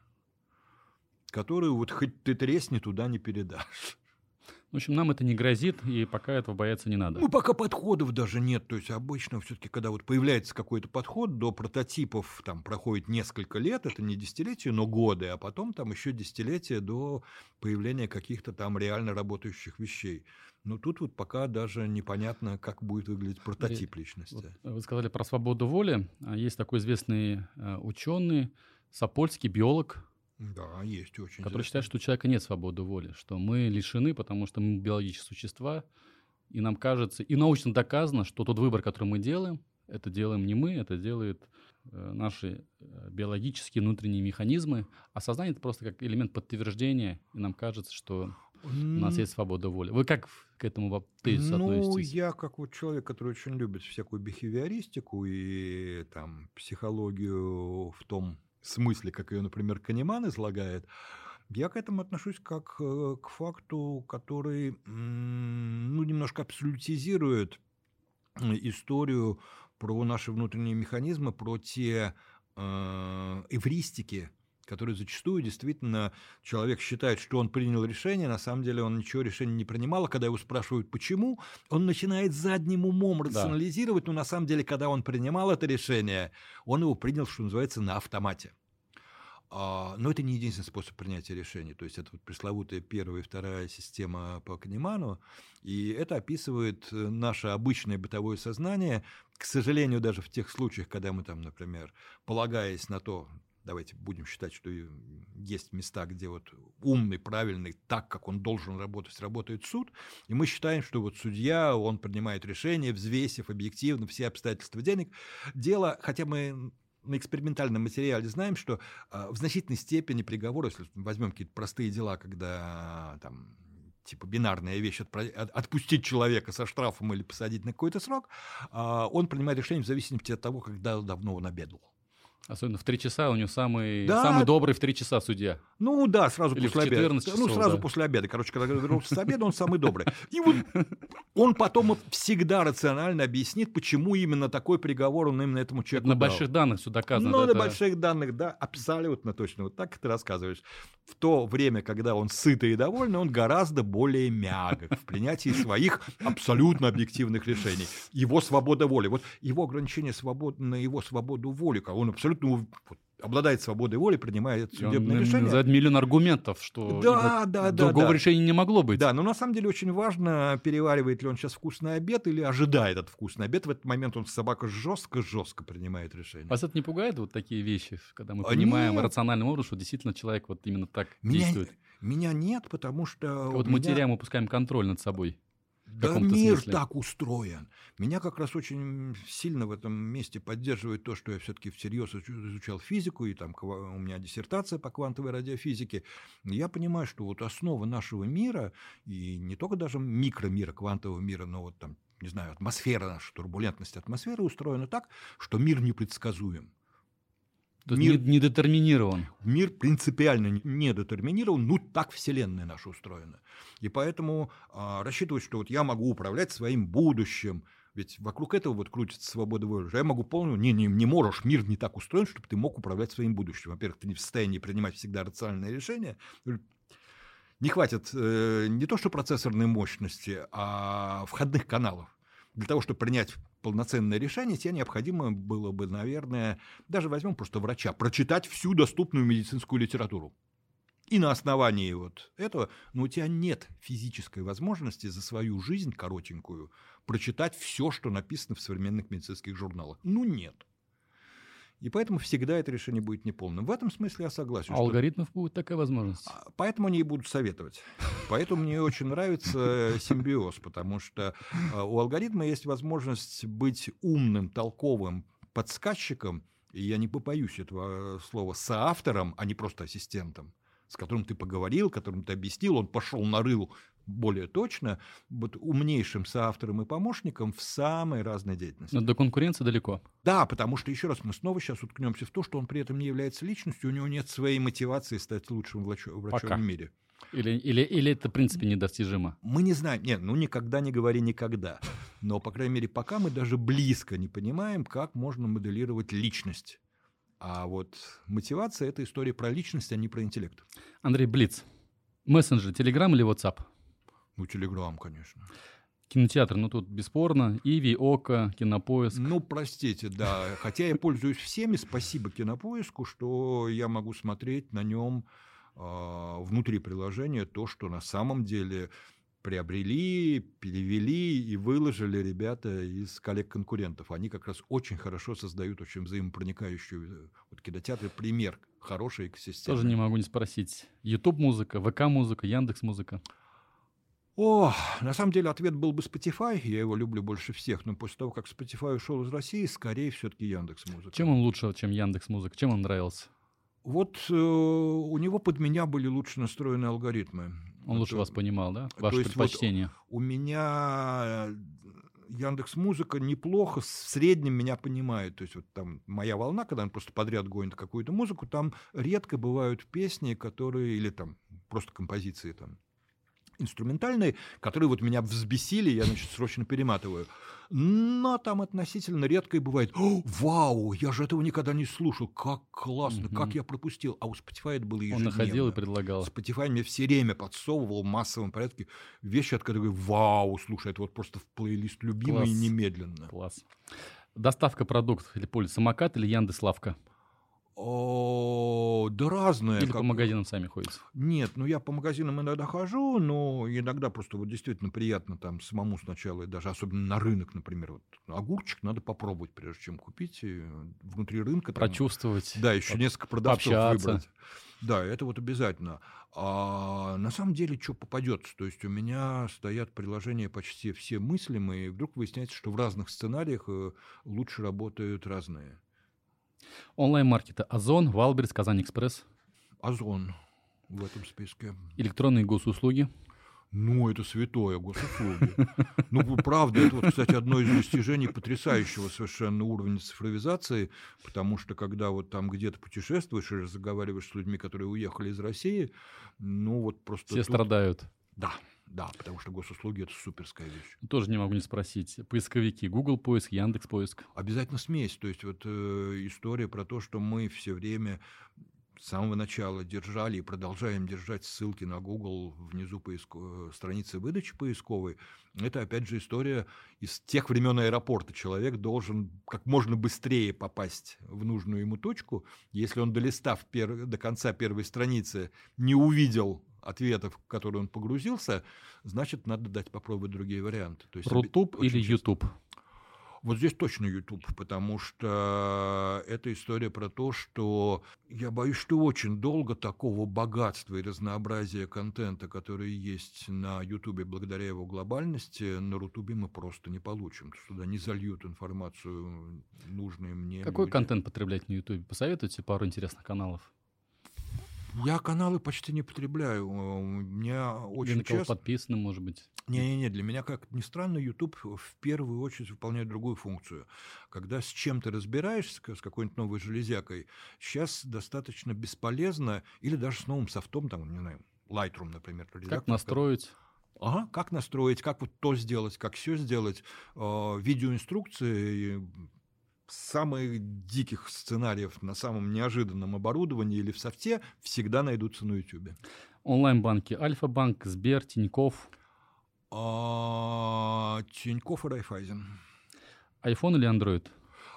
которую вот хоть ты тресни, туда не передашь. В общем, нам это не грозит, и пока этого бояться не надо. Ну, пока подходов даже нет. То есть обычно все-таки, когда вот появляется какой-то подход, до прототипов там проходит несколько лет, это не десятилетия, но годы, а потом там еще десятилетия до появления каких-то там реально работающих вещей. Но тут вот пока даже непонятно, как будет выглядеть прототип личности. Вот вы сказали про свободу воли. А есть такой известный э, ученый, Сапольский биолог, да, есть очень. Который считает, что у человека нет свободы воли, что мы лишены, потому что мы биологические существа, и нам кажется, и научно доказано, что тот выбор, который мы делаем, это делаем не мы, это делают э, наши э, биологические внутренние механизмы, а сознание это просто как элемент подтверждения, и нам кажется, что у нас есть свобода воли. Вы как к этому тезису ну, относитесь? я как вот человек, который очень любит всякую бихевиористику и там психологию в том смысле, как ее, например, Канеман излагает, я к этому отношусь как э, к факту, который ну, немножко абсолютизирует э, историю про наши внутренние механизмы, про те э, эвристики, который зачастую действительно человек считает, что он принял решение, на самом деле он ничего решения не принимал, а когда его спрашивают почему, он начинает задним умом рационализировать, да. но на самом деле, когда он принимал это решение, он его принял, что называется, на автомате. А, но это не единственный способ принятия решений. То есть это вот пресловутая первая и вторая система по Канеману. И это описывает э, наше обычное бытовое сознание. К сожалению, даже в тех случаях, когда мы там, например, полагаясь на то, давайте будем считать, что есть места, где вот умный, правильный, так, как он должен работать, работает суд, и мы считаем, что вот судья, он принимает решение, взвесив объективно все обстоятельства денег, дело, хотя мы на экспериментальном материале знаем, что э, в значительной степени приговор, если возьмем какие-то простые дела, когда там типа бинарная вещь, отпустить человека со штрафом или посадить на какой-то срок, а, он принимает решение в зависимости от того, когда давно он обедал. Особенно в три часа у него самый, да. самый добрый в три часа судья. Ну да, сразу Или после обеда. Часов, ну, сразу да. после обеда. Короче, когда вернулся с обеда, он самый добрый. И вот он потом всегда рационально объяснит, почему именно такой приговор он именно этому человеку На дал. больших данных все доказано. Ну, это... на больших данных, да, абсолютно точно. Вот так ты рассказываешь. В то время, когда он сытый и довольный, он гораздо более мягок в принятии своих абсолютно объективных решений. Его свобода воли. Вот его ограничение свободы на его свободу воли, он абсолютно обладает свободой воли, принимает судебное он решение. За миллион аргументов, что да, да, да, другого да. решения не могло быть. Да, но на самом деле очень важно, переваривает ли он сейчас вкусный обед или ожидает этот вкусный обед. В этот момент он собака жестко-жестко принимает решение. Вас это не пугает вот такие вещи, когда мы а понимаем нет. рациональным образом, что действительно человек вот именно так меня, действует? Меня нет, потому что... Вот мы меня... теряем, упускаем контроль над собой. Да мир смысле. так устроен. Меня как раз очень сильно в этом месте поддерживает то, что я все-таки всерьез изучал физику, и там у меня диссертация по квантовой радиофизике. Я понимаю, что вот основа нашего мира, и не только даже микромира, квантового мира, но вот там, не знаю, атмосфера наша, турбулентность атмосферы устроена так, что мир непредсказуем. То Мир- не, не детерминирован. Мир принципиально не детерминирован, ну так Вселенная наша устроена. И поэтому а, рассчитывать, что вот я могу управлять своим будущим, ведь вокруг этого вот крутится свобода воли. Я могу полностью... Не, не, не можешь, мир не так устроен, чтобы ты мог управлять своим будущим. Во-первых, ты не в состоянии принимать всегда рациональные решения. Не хватит э, не то что процессорной мощности, а входных каналов. Для того, чтобы принять полноценное решение, тебе необходимо было бы, наверное, даже возьмем просто врача, прочитать всю доступную медицинскую литературу. И на основании вот этого, но у тебя нет физической возможности за свою жизнь коротенькую прочитать все, что написано в современных медицинских журналах. Ну нет. И поэтому всегда это решение будет неполным. В этом смысле я согласен. А что- алгоритмов будет такая возможность. а, Поэтому они и будут советовать. Поэтому мне очень нравится симбиоз, потому что а, у алгоритма есть возможность быть умным, толковым подсказчиком, и я не побоюсь этого слова, соавтором, а не просто ассистентом, с которым ты поговорил, которым ты объяснил, он пошел нарыл более точно, вот умнейшим соавтором и помощником в самой разной деятельности. Но до конкуренции далеко. Да, потому что, еще раз, мы снова сейчас уткнемся в то, что он при этом не является личностью, у него нет своей мотивации стать лучшим врачом, Пока. в мире. Или, или, или это, в принципе, недостижимо. Мы не знаем, нет, ну никогда не говори никогда, но, по крайней мере, пока мы даже близко не понимаем, как можно моделировать личность. А вот мотивация – это история про личность, а не про интеллект. Андрей Блиц. Мессенджер, Телеграм или WhatsApp? Ну, Телеграм, конечно. Кинотеатр, ну тут бесспорно. Иви, Ока, Кинопоиск. Ну, простите, да. Хотя я пользуюсь всеми, спасибо Кинопоиску, что я могу смотреть на нем а, внутри приложения то, что на самом деле приобрели, перевели и выложили ребята из коллег-конкурентов. Они как раз очень хорошо создают очень взаимопроникающую... э, Вот кинотеатр – пример хорошей экосистемы. Тоже не могу не спросить. YouTube музыка, ВК музыка, Яндекс музыка. О, на самом деле ответ был бы Spotify, я его люблю больше всех, но после того, как Spotify ушел из России, скорее все-таки Яндекс Музыка. Чем он лучше, чем Яндекс музыка? Чем он нравился? Вот э, у него под меня были лучше настроены алгоритмы. Он лучше Это- вас понимал, да? то Ваши вот предпочтения. У меня Яндекс Музыка неплохо, в среднем меня понимает. То есть вот там моя волна, когда он просто подряд гонит какую-то музыку, там редко бывают песни, которые, или там просто композиции там инструментальные, которые вот меня взбесили, я, значит, срочно перематываю. Но там относительно редко и бывает, «О, вау, я же этого никогда не слушал, как классно, Мгм. как я пропустил. А у Spotify это было Он ежедневно. находил и предлагал. Spotify мне все время подсовывал в массовом порядке вещи, от которых вау, слушай, это вот просто в плейлист любимый Класс. немедленно. Класс. Доставка продуктов или поле самокат или Яндекс Лавка? О, да разное. Или как- по магазинам сами ходите? Нет, ну я по магазинам иногда хожу, но иногда просто вот действительно приятно там самому сначала, даже особенно на рынок, например, вот огурчик надо попробовать, прежде чем купить, и внутри рынка. там- Прочувствовать. Да, еще несколько продавцов пообщаться. выбрать. Да, это вот обязательно. А на самом деле, что попадется? То есть у меня стоят приложения почти все мыслимые, и вдруг выясняется, что в разных сценариях э, лучше работают разные. Онлайн-маркеты Ozon, Wildberries, KazanExpress. Ozon в этом списке. Электронные госуслуги. Ну, это святое, госуслуги. Ну, правда, это вот, кстати, одно из достижений потрясающего совершенно уровня цифровизации, потому что когда вот там где-то путешествуешь и разговариваешь с людьми, которые уехали из России, ну вот просто... Все тут- страдают. Да, да, потому что госуслуги – это суперская вещь. Тоже не могу не спросить. Поисковики. Google поиск, Яндекс поиск. Обязательно смесь. То есть вот э, история про то, что мы все время с самого начала держали и продолжаем держать ссылки на Google внизу поиско- э, страницы выдачи поисковой, это опять же история из тех времен аэропорта. Человек должен как можно быстрее попасть в нужную ему точку. Если он, долистав пер- до конца первой страницы, не увидел ответов, в которые он погрузился, значит, надо дать попробовать другие варианты. То есть Рутуб или YouTube? вот здесь точно YouTube, потому что это история про то, что я боюсь, что очень долго такого богатства и разнообразия контента, который есть на YouTube благодаря его глобальности, на Рутубе мы просто не получим. Туда не зальют информацию нужную мне. Какой люди. контент потреблять на YouTube? Посоветуйте пару интересных каналов. Я каналы почти не потребляю. У меня очень на кого часто... подписаны, может быть. Не-не-не, для меня, как ни странно, YouTube в первую очередь выполняет другую функцию. Когда с чем-то разбираешься, с какой-нибудь новой железякой, сейчас достаточно бесполезно, или даже с новым софтом, там, не знаю, Lightroom, например. Как настроить? Ага, как настроить, как вот то сделать, как все сделать. Э, Видеоинструкции самых диких сценариев на самом неожиданном оборудовании или в софте всегда найдутся на YouTube. Онлайн-банки Альфа-банк, Сбер, Тиньков. А, Тинькофф и Райфайзен. iPhone или Android?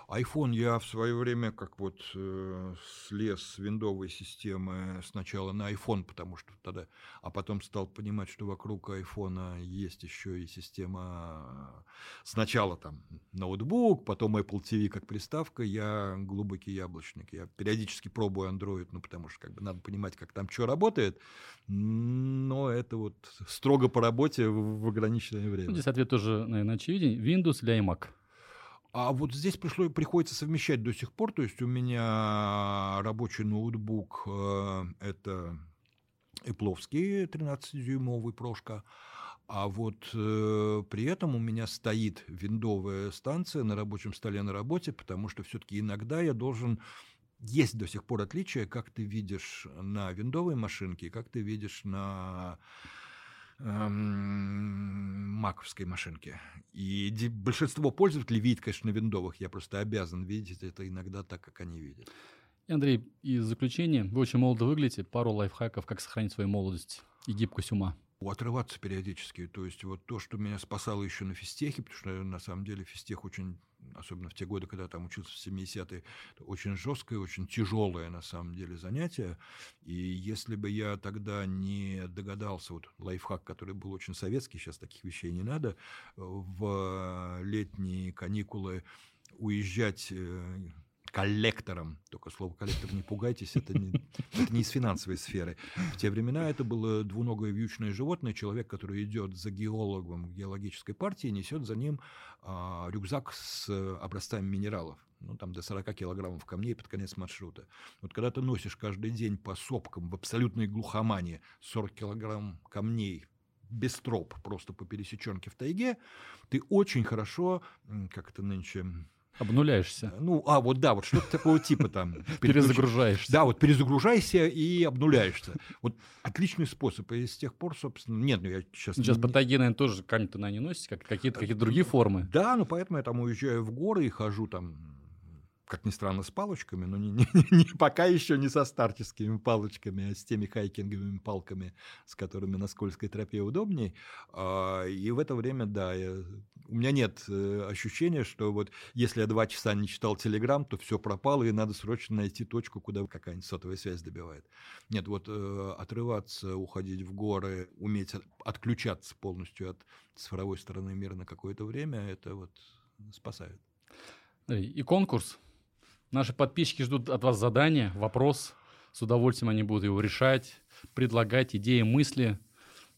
iPhone я в свое время как вот э, слез с виндовой системы сначала на iPhone, потому что тогда, а потом стал понимать, что вокруг iPhone есть еще и система сначала там ноутбук, потом Apple TV как приставка. Я глубокий яблочник. Я периодически пробую Android, ну потому что как бы надо понимать, как там что работает, но это вот строго по работе в, в ограниченное Ну, время. здесь ответ тоже, наверное, очевиден. Windows или iMac? А вот здесь пришло, приходится совмещать до сих пор. То есть у меня рабочий ноутбук э, это Эпловский 13-дюймовый прошка. А вот э, при этом у меня стоит виндовая станция на рабочем столе на работе, потому что все-таки иногда я должен есть до сих пор отличие, как ты видишь на виндовой машинке, как ты видишь на маковской машинке. И большинство пользователей видит, конечно, виндовых. Я просто обязан видеть это иногда так, как они видят. И, Андрей, и заключение, вы очень молодо выглядите. Пару лайфхаков, как сохранить свою молодость и гибкость ума. Отрываться периодически. То есть вот то, что меня спасало еще на физтехе, потому что на самом деле физтех очень, особенно в те годы, когда я там учился в 70-е, это очень жесткое, очень тяжелое на самом деле занятие. И если бы я тогда не догадался, вот лайфхак, который был очень советский, сейчас таких вещей не надо, в летние каникулы уезжать э, коллектором, только слово коллектор не пугайтесь, это не, это не из финансовой сферы. В те времена это было двуногое вьючное животное, человек, который идет за геологом геологической партии, несет за ним а, рюкзак с образцами минералов. Ну, там до 40 килограммов камней под конец маршрута. Вот когда ты носишь каждый день по сопкам в абсолютной глухомане 40 килограмм камней без троп, просто по пересеченке в тайге, ты очень хорошо, как это нынче, Обнуляешься, ну, а вот да, вот что-то такого типа там. перезагружаешься. Да, вот перезагружайся и обнуляешься. Вот отличный способ. И с тех пор, собственно, нет, ну я сейчас... Сейчас тайге, наверное, тоже камень-то на не носите, как какие-то какие другие формы. Да, ну поэтому я там уезжаю в горы и хожу там, как ни странно, с палочками, но не, не- не- пока еще не со старческими палочками, а с теми хайкинговыми палками, с которыми на скользкой тропе удобней. А, И в это время, да, я- у меня нет э, ощущения, что вот если я два часа не читал Телеграм, то все пропало, и надо срочно найти точку, куда какая-нибудь сотовая связь добивает. Нет, вот э, отрываться, уходить в горы, уметь от- отключаться полностью от цифровой стороны мира на какое-то время, это вот спасает. И конкурс. Наши подписчики ждут от вас задания, вопрос. С удовольствием они будут его решать, предлагать идеи, мысли.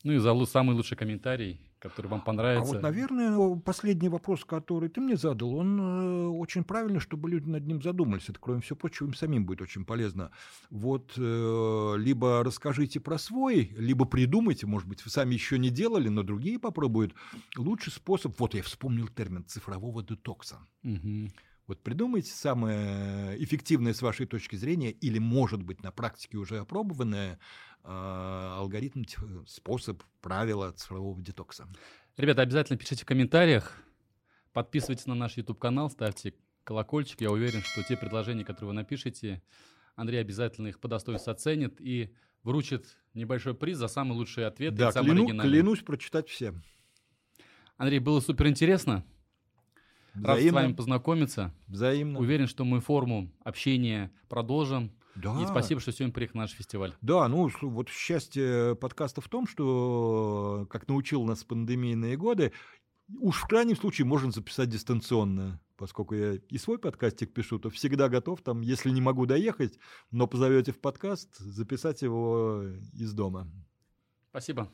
Ну и за самый лучший комментарий, который вам А понравится. вот, наверное, последний вопрос, который ты мне задал, он э, очень правильно, чтобы люди над ним задумались. Это, кроме всего прочего, им самим будет очень полезно. Вот э, либо расскажите про свой, либо придумайте, может быть, вы сами еще не делали, но другие попробуют. Лучший способ, вот я вспомнил термин цифрового детокса. Мгм. Вот придумайте самое эффективное с вашей точки зрения, или, может быть, на практике уже опробованное э, алгоритм, способ, правила цифрового детокса. Ребята, обязательно пишите в комментариях, подписывайтесь на наш YouTube-канал, ставьте колокольчик. Я уверен, что те предложения, которые вы напишете, Андрей обязательно их по достоинству оценит и вручит небольшой приз за самый лучший ответ Да, и самый кляну- оригинальный. клянусь прочитать все. Андрей, было супер интересно. Рад с Взаимно. вами познакомиться. Взаимно. Уверен, что мы форму общения продолжим. Да. И спасибо, что сегодня приехал на наш фестиваль. Да, ну с- вот счастье подкаста в том, что, как научил нас пандемийные годы, уж в крайнем случае можно записать дистанционно. Поскольку я и свой подкастик пишу, то всегда готов, там, если не могу доехать, но позовете в подкаст, записать его из дома. Спасибо.